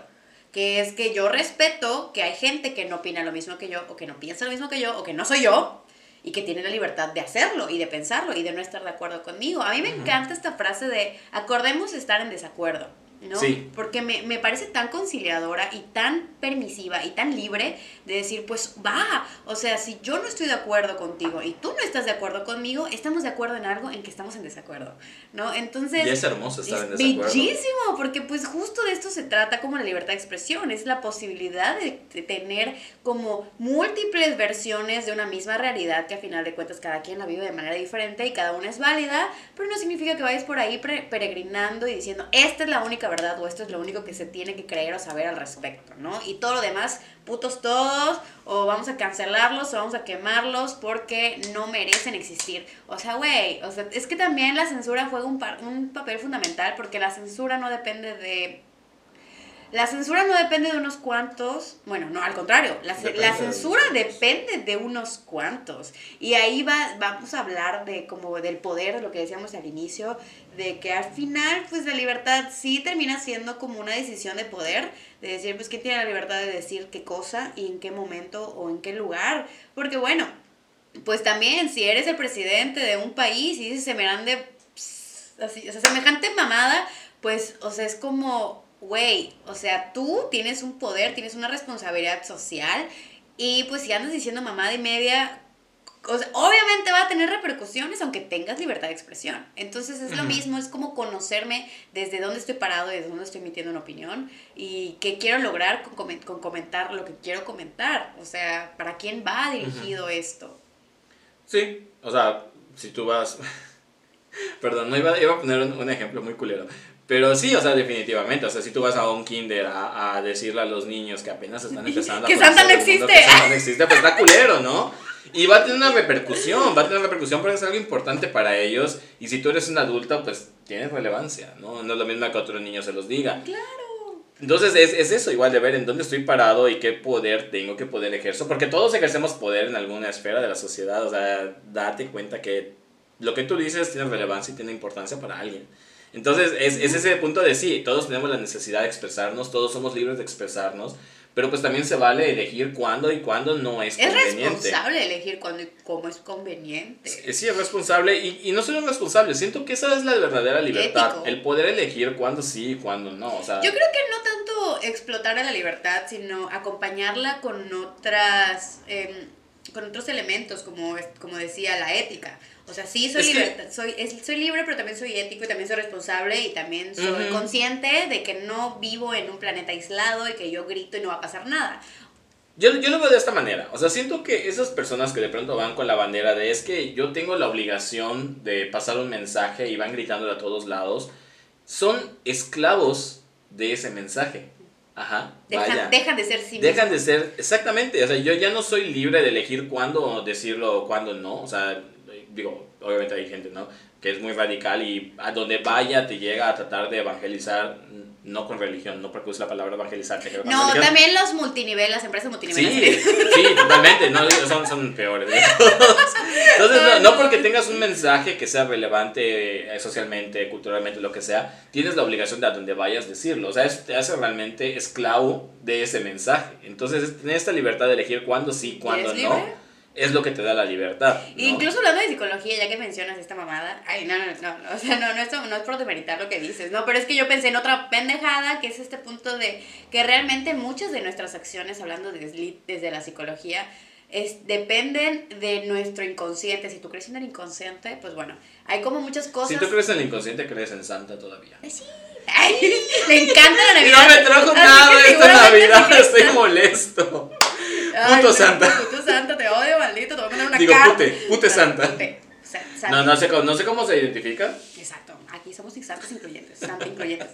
Que es que yo respeto que hay gente que no opina lo mismo que yo, o que no piensa lo mismo que yo, o que no soy yo, y que tiene la libertad de hacerlo y de pensarlo y de no estar de acuerdo conmigo. A mí me encanta esta frase de acordemos estar en desacuerdo, ¿no? Sí. Porque me, me parece tan conciliadora y tan permisiva y tan libre de decir, pues va, o sea, si yo no estoy de acuerdo contigo y tú no estás de acuerdo conmigo, estamos de acuerdo en algo en que estamos en desacuerdo, ¿no? Entonces... Y es hermoso estar en es desacuerdo. Bellísimo, porque pues justo de esto se trata como la libertad de expresión, es la posibilidad de, de tener como múltiples versiones de una misma realidad que a final de cuentas cada quien la vive de manera diferente y cada una es válida, pero no significa que vayas por ahí peregrinando y diciendo esta es la única verdad o esto es lo único que se tiene que creer o saber al respecto, ¿no? Y todo lo demás, putos todos, o vamos a cancelarlos o vamos a quemarlos porque no merecen existir. O sea, güey, o sea, es que también la censura juega un, par- un papel fundamental porque la censura no depende de... La censura no depende de unos cuantos, bueno, no, al contrario, la, la de censura cuantos. depende de unos cuantos. Y ahí va, vamos a hablar de como del poder, de lo que decíamos al inicio, de que al final, pues la libertad sí termina siendo como una decisión de poder, de decir, pues, ¿quién tiene la libertad de decir qué cosa y en qué momento o en qué lugar? Porque bueno, pues también, si eres el presidente de un país y dices semejante, así, o sea, semejante mamada, pues, o sea, es como, güey, o sea, tú tienes un poder, tienes una responsabilidad social y pues si andas diciendo mamada y media, o sea, obviamente va a tener repercusiones aunque tengas libertad de expresión. Entonces es lo mismo, es como conocerme desde dónde estoy parado, desde dónde estoy emitiendo una opinión y qué quiero lograr con, con comentar lo que quiero comentar. O sea, ¿para quién va dirigido esto? Sí, o sea, si tú vas... [LAUGHS] Perdón, no iba, iba a poner un, un ejemplo muy culero. Pero sí, o sea, definitivamente. O sea, si tú vas a un kinder a, a decirle a los niños que apenas están [LAUGHS] empezando a Que conocer Santa no mundo, existe. que Santa no existe, pues está culero, ¿no? [LAUGHS] Y va a tener una repercusión, va a tener una repercusión porque es algo importante para ellos. Y si tú eres un adulto, pues tienes relevancia, ¿no? No es lo mismo que otro niño se los diga. Claro. Entonces es, es eso, igual de ver en dónde estoy parado y qué poder tengo, qué poder ejerzo, porque todos ejercemos poder en alguna esfera de la sociedad, o sea, date cuenta que lo que tú dices tiene relevancia y tiene importancia para alguien. Entonces es, es ese punto de sí, todos tenemos la necesidad de expresarnos, todos somos libres de expresarnos, pero pues también se vale elegir cuándo y cuándo no es, Es conveniente. responsable elegir cuando y cómo es conveniente. Sí, Sí, es responsable y, y no solo es responsable, siento que esa es la verdadera libertad, Ético. el poder elegir cuándo sí y cuándo no, o sea... Yo creo que no tanto explotar a la libertad, sino acompañarla con otras, em, con otros elementos, como, es- como decía, la ética. O sea, sí soy, Es que- soy, es- soy libre, pero también soy ético y también soy responsable y también soy Ujú. consciente de que no vivo en un planeta aislado y que yo grito y no va a pasar nada. Yo, yo lo veo de esta manera. O sea, siento que esas personas que de pronto van con la bandera de es que yo tengo la obligación de pasar un mensaje y van gritándolo a todos lados, son esclavos de ese mensaje. Ajá. Dejan, dejan de ser sí Dejan de ser, exactamente, o sea, yo ya no soy libre de elegir cuándo decirlo o cuándo no, o sea, digo, obviamente hay gente, ¿no? Que es muy radical y a donde vaya te llega a tratar de evangelizar, no con religión, no porque use la palabra evangelizar, te No, religión. también los multinivel, las empresas multinivel. Sí, sí, totalmente, no, son, son peores. [LAUGHS] Entonces, no, no porque tengas un mensaje que sea relevante eh, socialmente, culturalmente, lo que sea, tienes la obligación de a donde vayas decirlo. O sea, eso te hace realmente esclavo de ese mensaje. Entonces, es tener esta libertad de elegir cuándo sí, cuándo no, libre? Es lo que te da la libertad. ¿no? Incluso hablando de psicología, ya que mencionas esta mamada, ay, no, no, no, no, o sea, no, no, esto no es por demeritar lo que dices, no, pero es que yo pensé en otra pendejada, que es este punto de que realmente muchas de nuestras acciones, hablando desde, desde la psicología, es, dependen de nuestro inconsciente. Si tú crees en el inconsciente, pues bueno, hay como muchas cosas. Si tú crees en el inconsciente, crees en Santa todavía. Sí. Ay, le encanta la [LAUGHS] Y Navidad. no me trajo nada esta Navidad, estoy molesto. Ay, Puto Santa. Puto Santa, te odio, maldito, te voy a mandar una Digo, carta. pute, pute Santa. Pute, sa- No, no sé, cómo- no sé cómo se identifica. Exacto, aquí somos santos incluyentes, santos incluyentes.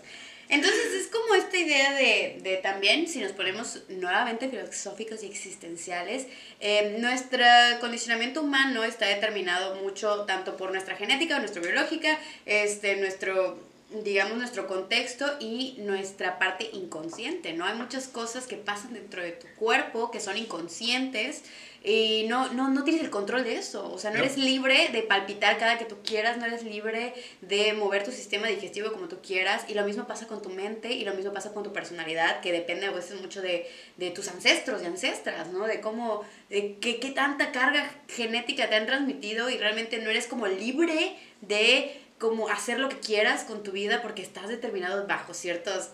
Entonces es como esta idea de, de también, si nos ponemos nuevamente filosóficos y existenciales, eh, nuestro condicionamiento humano está determinado mucho tanto por nuestra genética, nuestra biológica, este, nuestro digamos, nuestro contexto y nuestra parte inconsciente, ¿no? Hay muchas cosas que pasan dentro de tu cuerpo que son inconscientes y no, no, no tienes el control de eso. O sea, no, No. eres libre de palpitar cada que tú quieras, no eres libre de mover tu sistema digestivo como tú quieras. Y lo mismo pasa con tu mente y lo mismo pasa con tu personalidad, que depende a veces mucho de, de tus ancestros y ancestras, ¿no? De cómo, de qué, qué tanta carga genética te han transmitido y realmente no eres como libre de como hacer lo que quieras con tu vida porque estás determinado bajo ciertas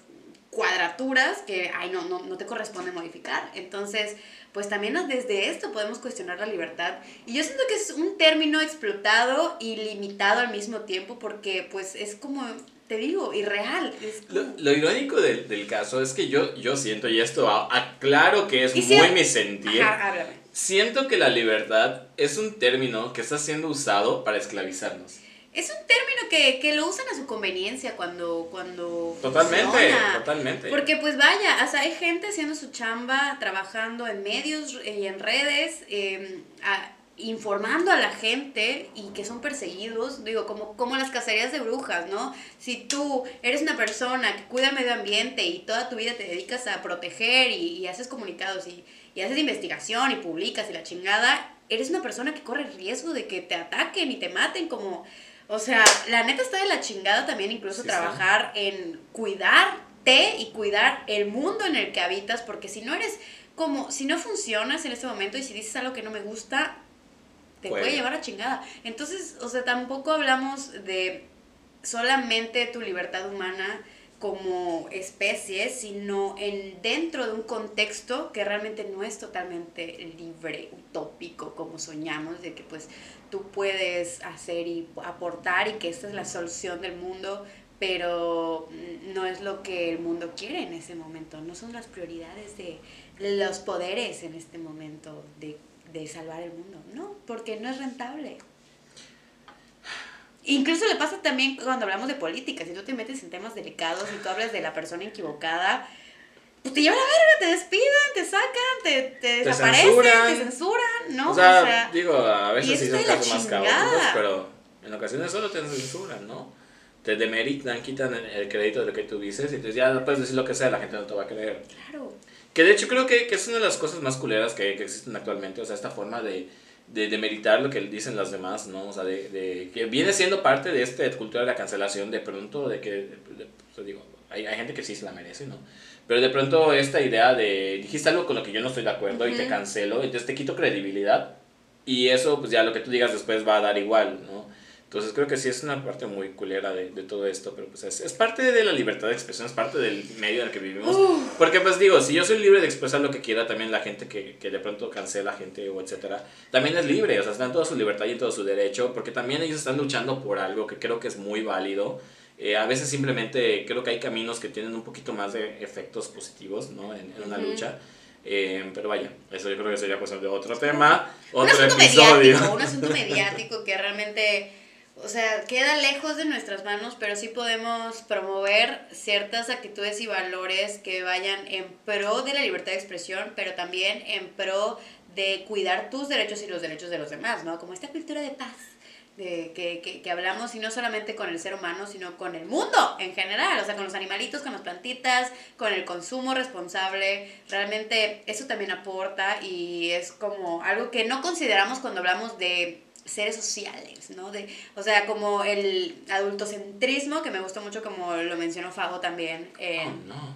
cuadraturas que, ay, no, no, no te corresponde modificar. Entonces, pues también desde esto podemos cuestionar la libertad. Y yo siento que es un término explotado y limitado al mismo tiempo porque, pues, es como, te digo, irreal. Es Lo, como- lo irónico del, del caso es que yo, yo siento, y esto aclaro que es si- muy mi sentir, Ajá, siento que la libertad es un término que está siendo usado para esclavizarnos. Es un término que, que lo usan a su conveniencia cuando, cuando Totalmente, funciona. totalmente. Porque pues vaya, o sea, hay gente haciendo su chamba, trabajando en medios y en redes, eh, a- informando a la gente y que son perseguidos, digo, como, como las cacerías de brujas, ¿no? Si tú eres una persona que cuida el medio ambiente y toda tu vida te dedicas a proteger y, y haces comunicados y, y haces investigación y publicas y la chingada, eres una persona que corre riesgo de que te ataquen y te maten como... O sea, la neta está de la chingada también incluso Sí, trabajar en cuidarte y cuidar el mundo en el que habitas, porque si no eres como, si no funcionas en este momento y si dices algo que no me gusta, te puede, Puede. llevar a chingada. Entonces, o sea, tampoco hablamos de solamente tu libertad humana como especie, sino en dentro de un contexto que realmente no es totalmente libre, utópico, como soñamos, de que pues tú puedes hacer y aportar y que esta es la solución del mundo, pero no es lo que el mundo quiere en ese momento, no son las prioridades de los poderes en este momento de, de salvar el mundo, no, porque no es rentable. Incluso le pasa también cuando hablamos de política, si tú te metes en temas delicados y tú hablas de la persona equivocada, pues te llevan a verga, te despiden, te sacan, te, te desaparecen, censuran. te censuran, ¿no? o, sea, digo, a veces sí son casos más caóticos, pero en ocasiones solo te censuran, ¿no? Te demeritan, quitan el- el crédito de lo que tú dices y entonces ya no puedes decir lo que sea, la gente no te va a creer. claro. Que de hecho creo que, que es una de las cosas más culeras que, que existen actualmente, o sea, esta forma de, de, de meritar lo que dicen las demás, ¿no? O sea, de, de- que viene siendo parte de esta cultura de la cancelación de pronto, de que, de- de- o sea, digo, hay, hay gente que sí se la merece, ¿no? Pero de pronto esta idea de, dijiste algo con lo que yo no estoy de acuerdo y te cancelo, entonces te quito credibilidad y eso, pues ya lo que tú digas después va a dar igual, ¿no? Entonces creo que sí es una parte muy culera de, de todo esto, pero pues es, es parte de la libertad de expresión, es parte del medio en el que vivimos. Porque pues digo, si yo soy libre de expresar lo que quiera, también la gente que, que de pronto cancela gente o etcétera, también es libre, o sea, están en toda su libertad y en todo su derecho, porque también ellos están luchando por algo que creo que es muy válido. Eh, a veces simplemente creo que hay caminos que tienen un poquito más de efectos positivos, ¿no? En, en una Ujú. lucha. Eh, pero vaya, eso yo creo que sería cosa de otro tema, un otro asunto episodio. mediático, un asunto mediático que realmente, o sea, queda lejos de nuestras manos, pero sí podemos promover ciertas actitudes y valores que vayan en pro de la libertad de expresión, pero también en pro de cuidar tus derechos y los derechos de los demás, ¿no? Como esta cultura de paz. De, que, que, que hablamos y no solamente con el ser humano, sino con el mundo en general, o sea, con los animalitos, con las plantitas, con el consumo responsable, realmente eso también aporta y es como algo que no consideramos cuando hablamos de seres sociales, ¿no? De, o sea, como el adultocentrismo, que me gustó mucho como lo mencionó Fago también en, Oh, no.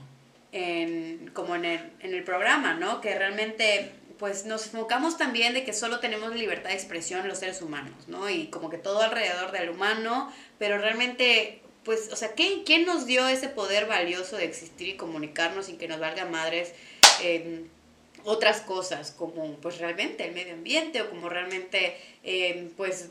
en, como en el, en el programa, ¿no? Que realmente pues nos enfocamos también de que solo tenemos libertad de expresión los seres humanos, ¿no? Y como que todo alrededor del humano, pero realmente, pues, o sea, ¿qué- ¿quién nos dio ese poder valioso de existir y comunicarnos sin que nos valga madres otras cosas, como pues realmente el medio ambiente o como realmente, eh, pues,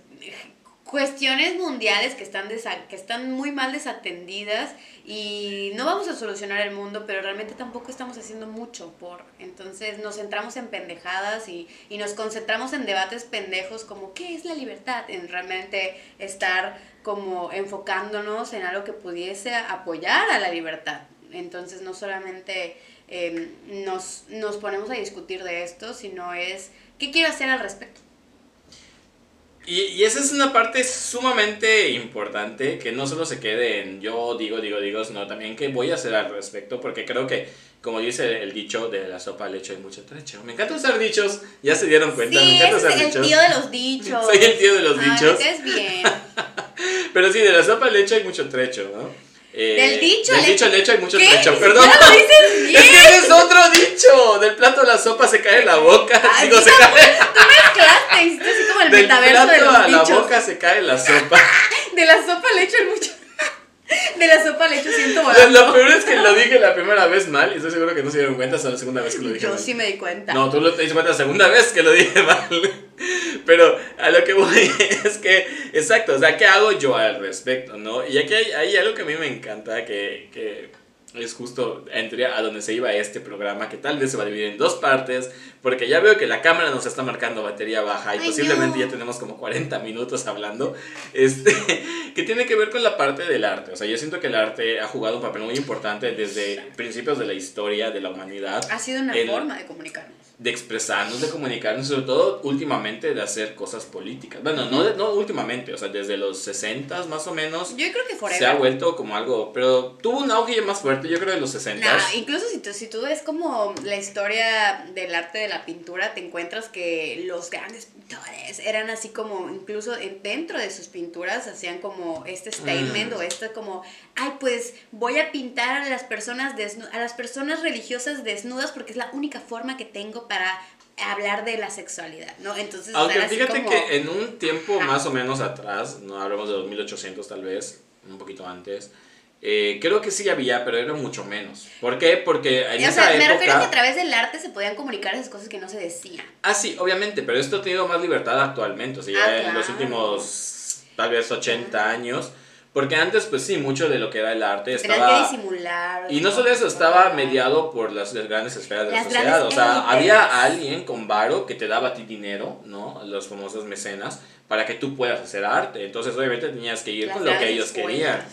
cuestiones mundiales que están, que están muy mal desatendidas y no vamos a solucionar el mundo, pero realmente tampoco estamos haciendo mucho por. Entonces nos centramos en pendejadas y, y nos concentramos en debates pendejos como qué es la libertad, en realmente estar como enfocándonos en algo que pudiese apoyar a la libertad. Entonces no solamente em, nos, nos ponemos a discutir de esto, sino es qué quiero hacer al respecto. Y, y, esa es una parte sumamente importante, que no solo se quede en yo digo, digo, digo, sino también que voy a hacer al respecto, porque creo que, como dice el dicho de la sopa al hay mucho trecho. Me encanta usar dichos, ya se dieron cuenta, sí, me encanta usar es el dichos. tío de los dichos. [LAUGHS] Soy el tío de los Ay, dichos. bien. [LAUGHS] Pero sí, de la sopa al hay mucho trecho, ¿no? Eh, Del dicho del al dicho hecho. lecho hay mucho trecho, [LAUGHS] perdón. lo dices [LAUGHS] bien. Es que es otro dicho. Del plato a la sopa se cae la boca. Ay, Digo, tú se cae. Tú mezclaste, hiciste así como el Del metaverso de plato los a la dichos. boca se cae la sopa. [LAUGHS] De la sopa le echo el mucho. De la sopa le echo siento Lo, volando. lo peor es que lo dije la primera vez mal y estoy seguro que no se dieron cuenta hasta la segunda vez que lo dije Yo mal. sí me di cuenta. No, tú lo te diste cuenta la segunda vez que lo dije [LAUGHS] mal. Pero a lo que voy [LAUGHS] es que, exacto, o sea, ¿qué hago yo al respecto, no? Y aquí hay, hay algo que a mí me encanta, que, que es justo entre a donde se iba este programa, que tal vez se va a dividir en dos partes, porque ya veo que la cámara nos está marcando batería baja y Ay, posiblemente no. ya tenemos como 40 minutos hablando, este, [LAUGHS] que tiene que ver con la parte del arte. O sea, yo siento que el arte ha jugado un papel muy importante desde principios de la historia de la humanidad Ha sido una El- forma de comunicarnos. de expresarnos, de comunicarnos, sobre todo últimamente de hacer cosas políticas. Bueno, no, no últimamente, o sea, desde los 60 más o menos Yo creo que forever. se ha vuelto como algo, pero tuvo un auge más fuerte, yo creo, de los 60 Nah, incluso si tú, si tú ves como la historia del arte de la pintura, te encuentras que los grandes pintores eran así como, incluso en- dentro de sus pinturas, hacían como este statement Mm. o este como, ay, pues voy a pintar a las personas a las personas religiosas desnudas porque es la única forma que tengo para hablar de la sexualidad, ¿no? Entonces, Aunque fíjate como- que en un tiempo más o menos atrás, no hablamos de 2800 tal vez, un poquito antes, eh, creo que sí había, pero era mucho menos. ¿Por qué? Porque en o esa sea, me refiero a que a través del arte se podían comunicar esas cosas que no se decían. Ah, sí, obviamente, pero esto ha tenido más libertad actualmente, o sea, ya Ah, en los últimos tal vez 80 años, porque antes pues sí, mucho de lo que era el arte Tenían estaba... que disimular. Y no solo eso, estaba mediado por las grandes esferas de la sociedad. O sea, había alguien con varo que te daba a ti dinero, ¿no? Los famosos mecenas, para que tú puedas hacer arte. Entonces, obviamente, tenías que ir Las con lo que ellos escuelas. querían.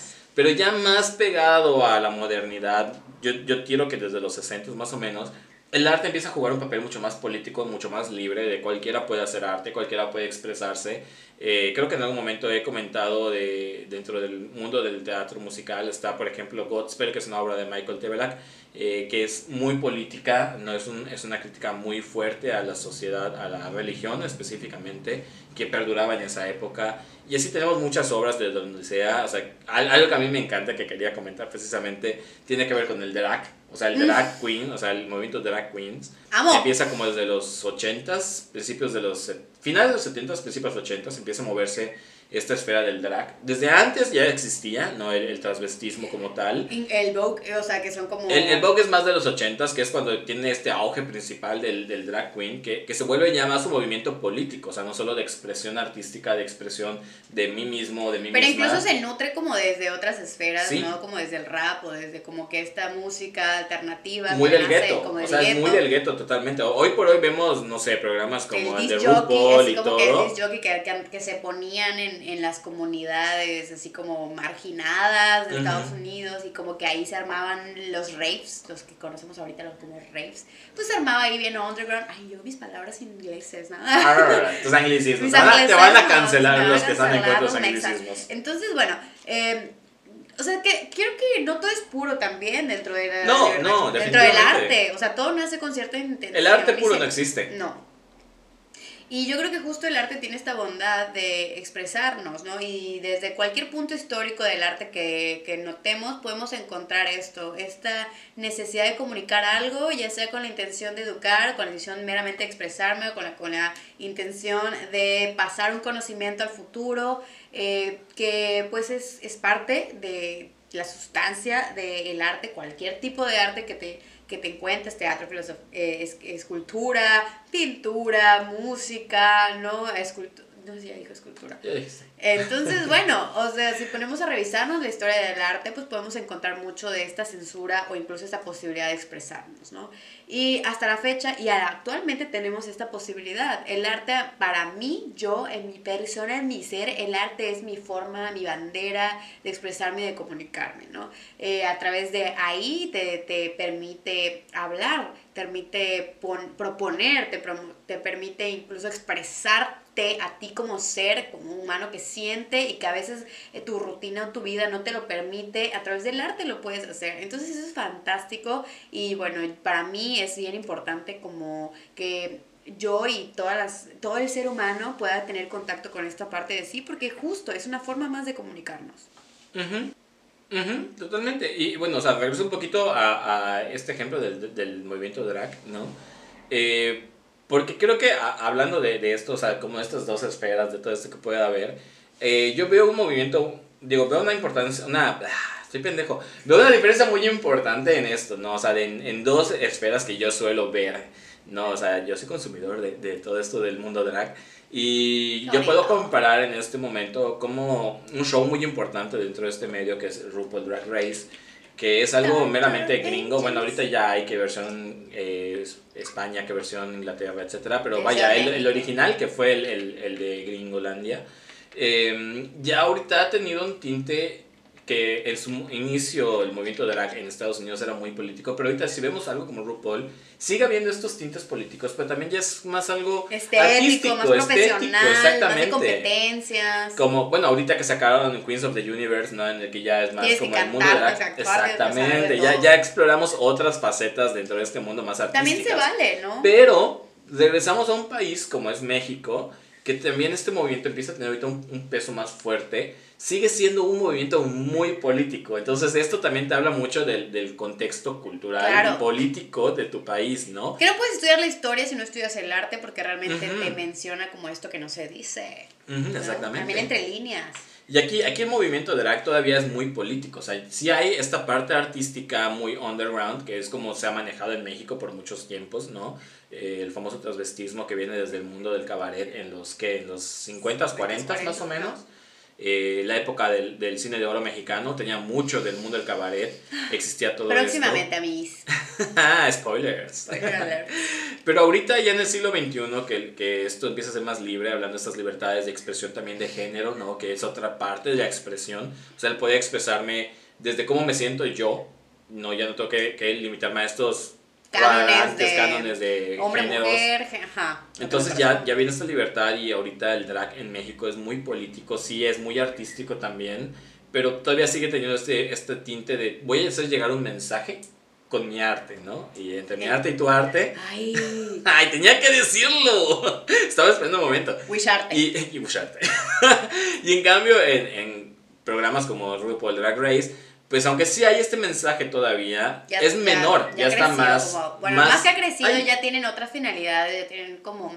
Pero ya más pegado a la modernidad, yo, yo quiero que desde los 60 más o menos, el arte empieza a jugar un papel mucho más político, mucho más libre, de cualquiera puede hacer arte, cualquiera puede expresarse. Eh, creo que en algún momento he comentado de, dentro del mundo del teatro musical está, por ejemplo, Godspell, que es una obra de Michael Tevelak, eh, que es muy política, no es, un, es una crítica muy fuerte a la sociedad, a la religión específicamente, que perduraba en esa época. Y así tenemos muchas obras de donde sea, algo que a mí me encanta, que quería comentar precisamente, tiene que ver con el drag, o sea, el drag queen, o sea, el movimiento drag queens. Amo. Empieza como desde los 80s, principios de los... Finales de los 70s, principios de los 80s, empieza a moverse esta esfera del drag. Desde antes ya existía, ¿no? El, el transvestismo como tal. El Vogue, o sea, que son como... El, el Vogue es más de los 80s, que es cuando tiene este auge principal del, del drag queen, que, que se vuelve ya más un movimiento político, o sea, no solo de expresión artística, de expresión de mí mismo, de mí Pero misma. incluso se nutre como desde otras esferas, Sí. ¿no? Como desde el rap o desde como que esta música alternativa. Muy del gueto, o sea, es muy del gueto totalmente. Hoy por hoy vemos, no sé, programas como el, el de RuPaul y todo. que el que, que se ponían en, en las comunidades así como marginadas de. Estados Unidos y como que ahí se armaban los raves, los que conocemos ahorita los como raves, pues se armaba ahí bien underground. Ay, yo mis palabras ingleses, ¿no? Ah, tus anglicismos. Te van a- te anglicismos, van a cancelar los que están en contra de los anglicismos. Entonces, bueno, eh, o sea, que quiero que no todo es puro también dentro de la No, no, dentro del arte, o sea, todo nace con cierta intención. El arte puro se- no existe. No. Y yo creo que justo el arte tiene esta bondad de expresarnos, ¿no? Y desde cualquier punto histórico del arte que, que notemos, podemos encontrar esto, esta necesidad de comunicar algo, ya sea con la intención de educar, con la intención meramente de expresarme, o con la, con la intención de pasar un conocimiento al futuro, eh, que pues es, es parte de la sustancia del arte, cualquier tipo de arte que te, que te encuentres, teatro, eh, es- escultura, pintura, música, ¿no? Escultu- No sé ya dijo escultura. Ya dijiste. Entonces, bueno, o sea, si ponemos a revisarnos la historia del arte, pues podemos encontrar mucho de esta censura o incluso esta posibilidad de expresarnos, ¿no? Y hasta la fecha, y actualmente tenemos esta posibilidad. El arte, para mí, yo, en mi persona, en mi ser, el arte es mi forma, mi bandera de expresarme y de comunicarme, ¿no? Eh, a través de ahí te, te permite hablar, te permite pon- proponer, te, te permite incluso expresarte a ti como ser, como humano que siente y que a veces eh, tu rutina o tu vida no te lo permite, a través del arte lo puedes hacer. Entonces eso es fantástico y bueno, para mí es bien importante como que yo y todas las, todo el ser humano pueda tener contacto con esta parte de sí, porque justo es una forma más de comunicarnos. Ujú, ujú, totalmente. Y bueno, o sea, regreso un poquito a, a este ejemplo del, del movimiento drag, ¿no? Eh, porque creo que hablando de, de esto, o sea, como estas dos esferas, de todo esto que puede haber, eh, yo veo un movimiento, digo, veo una importancia, una... ah, Estoy pendejo. Veo una diferencia muy importante en esto, ¿no? O sea, en, en dos esferas que yo suelo ver, ¿no? O sea, yo soy consumidor de, de todo esto del mundo drag. Y yo puedo comparar en este momento como un show muy importante dentro de este medio que es RuPaul Drag Race, que es algo meramente gringo. Bueno, ahorita ya hay que versión eh, España, que versión Inglaterra, etcétera, pero vaya, el, el original que fue el, el, el de Gringolandia, eh, ya ahorita ha tenido un tinte que en su inicio el movimiento drag en Estados Unidos era muy político, pero ahorita si vemos algo como RuPaul, sigue habiendo estos tintes políticos, pero también ya es más algo Estético, artístico, más profesional, más de exactamente. competencias. Como, bueno, ahorita que sacaron Queens of the Universe, ¿no? En el que ya es más Tienes como el mundo drag. saber Exactamente, ya, ya exploramos otras facetas dentro de este mundo más artístico. También se vale, ¿no? Pero regresamos a un país como es México, que también este movimiento empieza a tener ahorita un, un peso más fuerte, sigue siendo un movimiento muy político. Entonces esto también te habla mucho del, del contexto cultural Claro. y político de tu país, ¿no? Que no puedes estudiar la historia si no estudias el arte porque realmente Ujú. te menciona como esto que no se dice. Ujú, ¿no? Exactamente. También entre líneas. Y aquí, aquí el movimiento drag todavía es muy político. O sea, sí hay esta parte artística muy underground, que es como se ha manejado en México por muchos tiempos, ¿no? Eh, el famoso transvestismo que viene desde el mundo del cabaret en los, ¿qué? En los 50s, 40s más o 40s, menos. Eh, la época del, del cine de oro mexicano tenía mucho del mundo del cabaret. Existía todo Próximamente, esto. ah, [LAUGHS] spoilers. Pero ahorita ya en el siglo XXI, que, que esto empieza a ser más libre, hablando de estas libertades de expresión también de género, ¿no? Que es otra parte de la expresión. O sea, él podía expresarme desde cómo me siento yo, no, ya no tengo que, que limitarme a estos Cánones de cánones de Hombre, géneros. mujer, ajá. Entonces ya, ya viene esta libertad y ahorita el drag en México es muy político, sí es muy artístico también, pero todavía sigue teniendo este, este tinte de voy a hacer llegar un mensaje con mi arte, ¿no? Y entre mi arte y tu arte, Ay, [LAUGHS] ¡ay, tenía que decirlo! [LAUGHS] Estaba esperando un momento. wisharte. Y, [LAUGHS] y bucharte. y en cambio, en, en programas como RuPaul Drag Race, pues aunque sí hay este mensaje todavía, Ya- es ya- menor, ya, está crecido más... bueno, más, que ha crecido, Ay, ya tienen otras finalidades, ya tienen como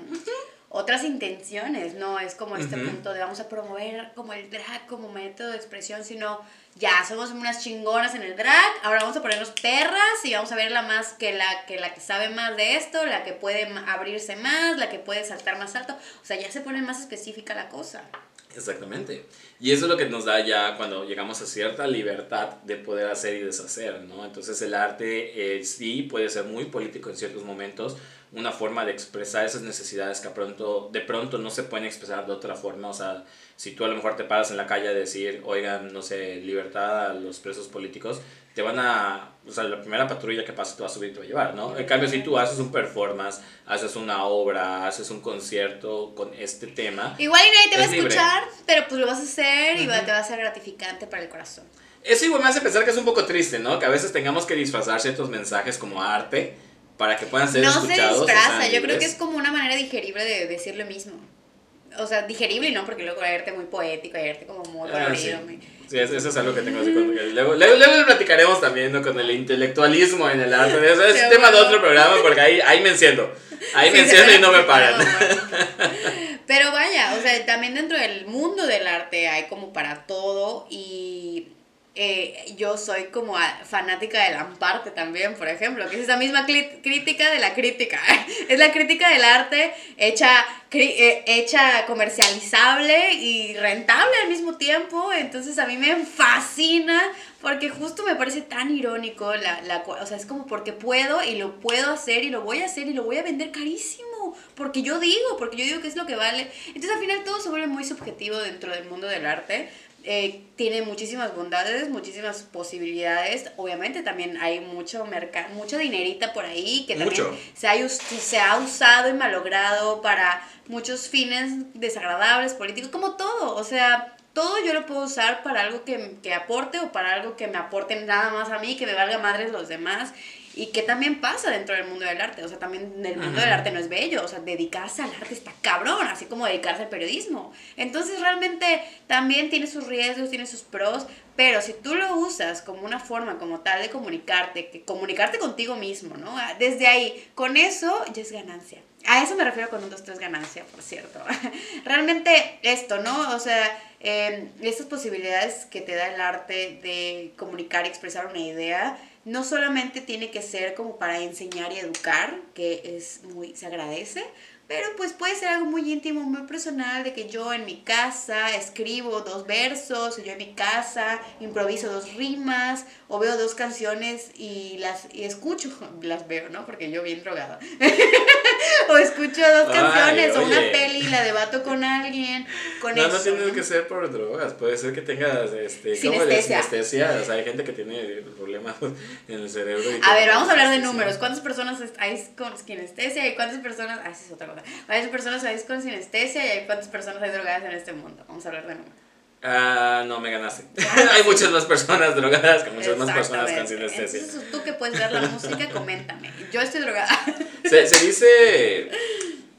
otras intenciones, no es como este punto de vamos a promover como el drag como método de expresión, sino ya somos unas chingonas en el drag, ahora vamos a ponernos perras y vamos a ver la más que la que la que sabe más de esto, la que puede abrirse más, la que puede saltar más alto, o sea, ya se pone más específica la cosa. Exactamente. Y eso es lo que nos da ya cuando llegamos a cierta libertad de poder hacer y deshacer, ¿no? Entonces el arte eh, sí puede ser muy político en ciertos momentos, una forma de expresar esas necesidades que pronto, de pronto no se pueden expresar de otra forma. O sea, si tú a lo mejor te paras en la calle a decir, oigan, no sé, libertad a los presos políticos, te van a, o sea, la primera patrulla que pase te va a subir y te va a llevar, ¿no? En cambio, si tú haces un performance, haces una obra, haces un concierto con este tema, Igual y nadie te va a Es libre. escuchar, pero pues lo vas a hacer y va- Ujú. te va a ser gratificante para el corazón. Eso igual me hace pensar que es un poco triste, ¿no? Que a veces tengamos que disfrazar ciertos mensajes como arte para que puedan ser No se escuchados. y disfraza, sean yo creo que es como una manera digerible de decir lo mismo. O sea, digerible, ¿no? Porque luego hay arte muy poético, hay arte como muy Ah, colorido. sí. muy- Sí, eso, es algo que tengo así con- luego, luego, luego platicaremos también ¿no? con el intelectualismo en el arte. Eso es tema de otro programa porque ahí, ahí me enciendo. Ahí me Sí, enciendo se y no me [LAUGHS] paran. Pero vaya, o sea, también dentro del mundo del arte hay como para todo y eh, yo soy como fanática del amparte también, por ejemplo, que es esa misma crítica de la crítica. [LAUGHS] es la crítica del arte hecha, eh, hecha comercializable y rentable al mismo tiempo. Entonces a mí me fascina porque justo me parece tan irónico, la, la, o sea, es como porque puedo y lo puedo hacer y lo voy a hacer y lo voy a vender carísimo. Porque yo digo, porque yo digo que es lo que vale. Entonces al final todo se vuelve muy subjetivo dentro del mundo del arte. Eh, tiene muchísimas bondades, muchísimas posibilidades. Obviamente también hay mucho mercado, mucho dinerita por ahí que también se ha, se ha usado y malogrado para muchos fines desagradables, políticos, como todo. O sea, todo yo lo puedo usar para algo que, que aporte o para algo que me aporte nada más a mí, que me valga madres los demás. Y que también pasa dentro del mundo del arte. O sea, también el mundo del arte no es bello. O sea, dedicarse al arte está cabrón, así como dedicarse al periodismo. Entonces, realmente también tiene sus riesgos, tiene sus pros. Pero si tú lo usas como una forma, como tal, de comunicarte, que comunicarte contigo mismo, ¿no? Ah, Desde ahí, con eso ya es ganancia. A eso me refiero con un 2, 3 ganancia, por cierto. [LAUGHS] Realmente esto, ¿no? O sea, eh, estas posibilidades que te da el arte de comunicar y expresar una idea, no solamente tiene que ser como para enseñar y educar, que es muy, se agradece, pero pues puede ser algo muy íntimo, muy personal, de que yo en mi casa escribo dos versos, o yo en mi casa improviso dos rimas, o veo dos canciones y las y escucho, [LAUGHS] las veo, ¿no? Porque yo bien drogada. [LAUGHS] o escucho dos Ay, canciones, o una peli y la debato con alguien, con No, eso. no tienes ¿no? que ser por drogas, puede ser que tengas este, ¿cómo le- Sinestesia. sinestesia, o sea, hay gente que tiene problemas [LAUGHS] en el cerebro. y A ver, vamos a hablar de números. ¿Cuántas personas hay con sinestesia y cuántas personas... Ah, esa es otra cosa. [LAUGHS] ¿Cuántas personas hay con sinestesia y hay cuántas personas hay drogadas en este mundo? Vamos a hablar de números. Ah, no, me ganaste. [LAUGHS] hay muchas más personas drogadas que muchas más personas con sinestesia. Entonces, tú que puedes ver la [LAUGHS] música, coméntame. Yo estoy drogada. Se, se dice,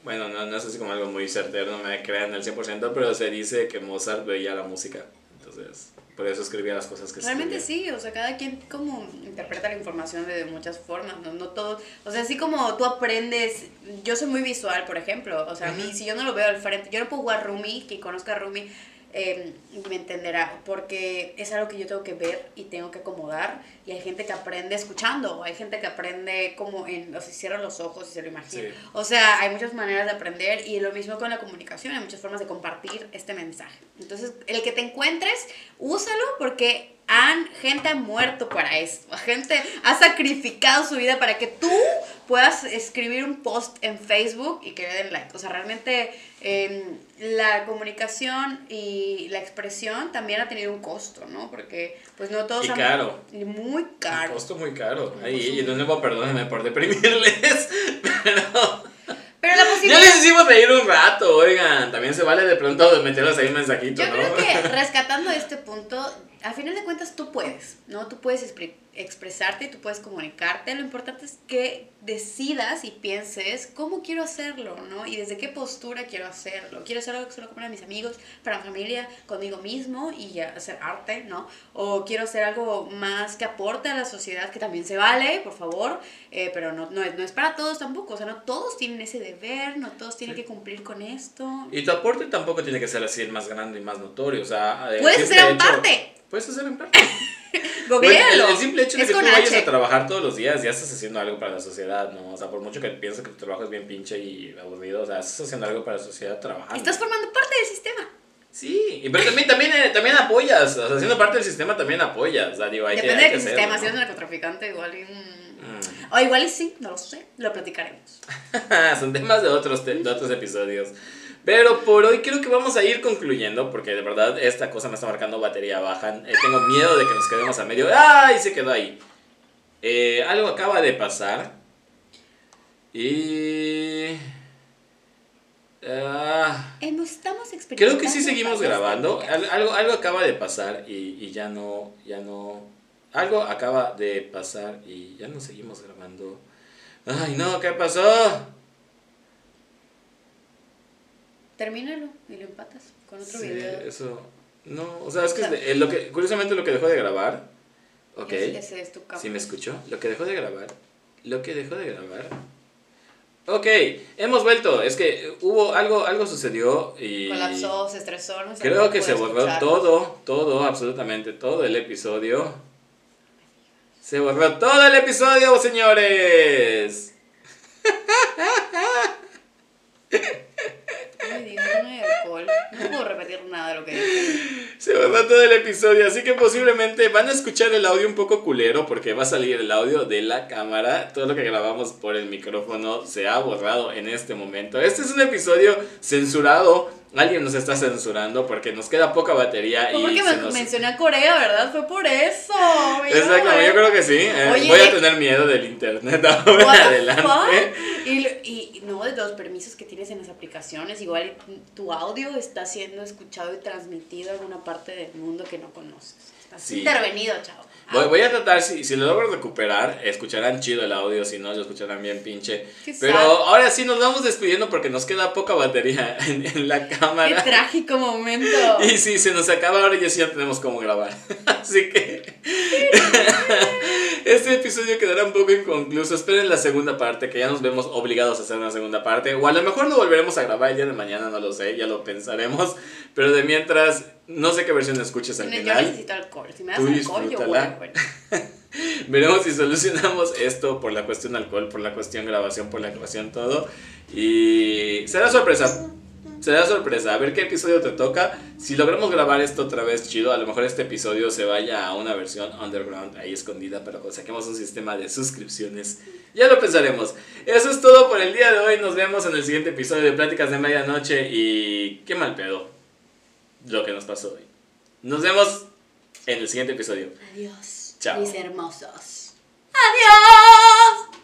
bueno, no, no es así como algo muy certero, no me crean al 100%, pero se dice que Mozart veía la música. Entonces, por eso escribía las cosas que Realmente escribía. sí, o sea, cada quien como interpreta la información de muchas formas, no, no todo, o sea, así como tú aprendes, yo soy muy visual, por ejemplo, o sea, a mí, si yo no lo veo al frente, yo no puedo jugar Rumi, que conozca a Rumi, eh, me entenderá, porque es algo que yo tengo que ver y tengo que acomodar, y hay gente que aprende escuchando, hay gente que aprende como en, o sea, cierra los ojos y se lo imagina, Sí. o sea, hay muchas maneras de aprender, y lo mismo con la comunicación, hay muchas formas de compartir este mensaje, entonces, el que te encuentres, úsalo porque han, gente ha muerto para esto, [LAUGHS] gente ha sacrificado su vida para que tú puedas escribir un post en Facebook y que le den like. O sea, realmente eh, la comunicación y la expresión también ha tenido un costo, ¿no? Porque pues no todos Y han- caro. y Muy caro. Un costo muy caro. Un Ay, costo y de nuevo, perdónenme por deprimirles, [LAUGHS] pero Pero la ya posibilidad... les hicimos reír un rato, oigan. También se vale de pronto meterles ahí un mensajito, Yo ¿no? creo que [LAUGHS] rescatando este punto, a final de cuentas tú puedes, ¿no? Tú puedes expre- expresarte y tú puedes comunicarte. Lo importante es que decidas y pienses cómo quiero hacerlo, ¿no? Y desde qué postura quiero hacerlo. Quiero hacer algo que solo para mis amigos, para mi familia, conmigo mismo y hacer arte, ¿no? O quiero hacer algo más que aporte a la sociedad, que también se vale, por favor, eh, pero no, no, es, no es para todos tampoco. O sea, no todos tienen ese deber, no todos tienen Sí. que cumplir con esto. Y tu aporte tampoco tiene que ser así el más grande y más notorio. O sea, Puedes hacer en hecho- parte. Puedes hacer en parte. [LAUGHS] Googlealo. Bueno, el, simple hecho de Es que tú vayas a trabajar todos los días, ya estás haciendo algo para la sociedad, ¿no? O sea, por mucho que pienses que tu trabajo es bien pinche y aburrido, o sea, estás haciendo algo para la sociedad trabajando. Estás formando parte del sistema. Sí, y pero también, también, eh, también apoyas, o sea, siendo parte del sistema también apoyas, o sea, digo, hay que- Depende hay de que qué hacerlo, sistema. ¿no? Si eres narcotraficante, igual y... mm. O igual y sí, no lo sé. Lo platicaremos. [LAUGHS] Son temas de otros, te- de otros episodios. Pero por hoy creo que vamos a ir concluyendo, porque de verdad esta cosa me está marcando batería baja. Eh, tengo miedo de que nos quedemos a medio. ¡Ay! Se quedó ahí. Eh, algo acaba de pasar. Y... ah, estamos experimentando. creo que sí seguimos grabando. algo, algo acaba de pasar y, y ya no, ya no... Algo acaba de pasar y ya no seguimos grabando. Ay, no, ¿qué pasó? Termínalo y lo empatas con otro Sí, video. eso. No, o sea, es que O sea, eh, lo que, curiosamente lo que dejó de grabar. Ok. Es- Ese es tu campo. ¿Sí me escuchó? Lo que dejó de grabar. Lo que dejó de grabar Ok, hemos vuelto. Es que hubo algo, algo sucedió y. Colapsó, se estresó. No sé, Creo que se borró escuchar. todo, todo, absolutamente todo el episodio. Se borró todo el episodio, señores. [LAUGHS] Ay, Dios, no hay alcohol. No puedo repetir nada de lo que dije. Se borró todo el episodio, así que posiblemente van a escuchar el audio un poco culero porque va a salir el audio de la cámara. Todo lo que grabamos por el micrófono se ha borrado en este momento. Este es un episodio censurado. Alguien nos está censurando porque nos queda poca batería Fue porque me nos... mencioné a Corea, ¿verdad? Fue por eso. Exacto, yo creo que sí. eh, Oye, Voy a tener miedo del internet [LAUGHS] ahora adelante. fuck? Y, y no de los permisos que tienes en las aplicaciones, igual tu audio está siendo escuchado y transmitido en una parte del mundo que no conoces. Estás Sí. intervenido, chavo. Voy, voy a tratar, si, si lo logro recuperar, escucharán chido el audio, si no, lo escucharán bien pinche. Qué Pero sad. ahora sí nos vamos despidiendo porque nos queda poca batería [LAUGHS] en, en la Qué cámara. trágico momento. [LAUGHS] Y si se nos acaba ahora ya sí ya tenemos cómo grabar. [LAUGHS] Así que este episodio quedará un poco inconcluso. Esperen la segunda parte, que ya nos vemos obligados a hacer una segunda parte. O a lo mejor lo volveremos a grabar el día de mañana, no lo sé, ya lo pensaremos. Pero de mientras, no sé qué versión escuches al Yo final. necesito alcohol. Si me das alcohol, yo bueno, bueno. [LAUGHS] Veremos si solucionamos esto por la cuestión alcohol, por la cuestión grabación, por la cuestión todo. Y será sorpresa. Será sorpresa. A ver qué episodio te toca. Si logramos grabar esto otra vez, chido. A lo mejor este episodio se vaya a una versión underground ahí escondida, pero pues saquemos un sistema de suscripciones. Ya lo pensaremos. Eso es todo por el día de hoy. Nos vemos en el siguiente episodio de Pláticas de Medianoche. Y qué mal pedo lo que nos pasó hoy. Nos vemos en el siguiente episodio. Adiós, Chao. mis hermosos. Adiós.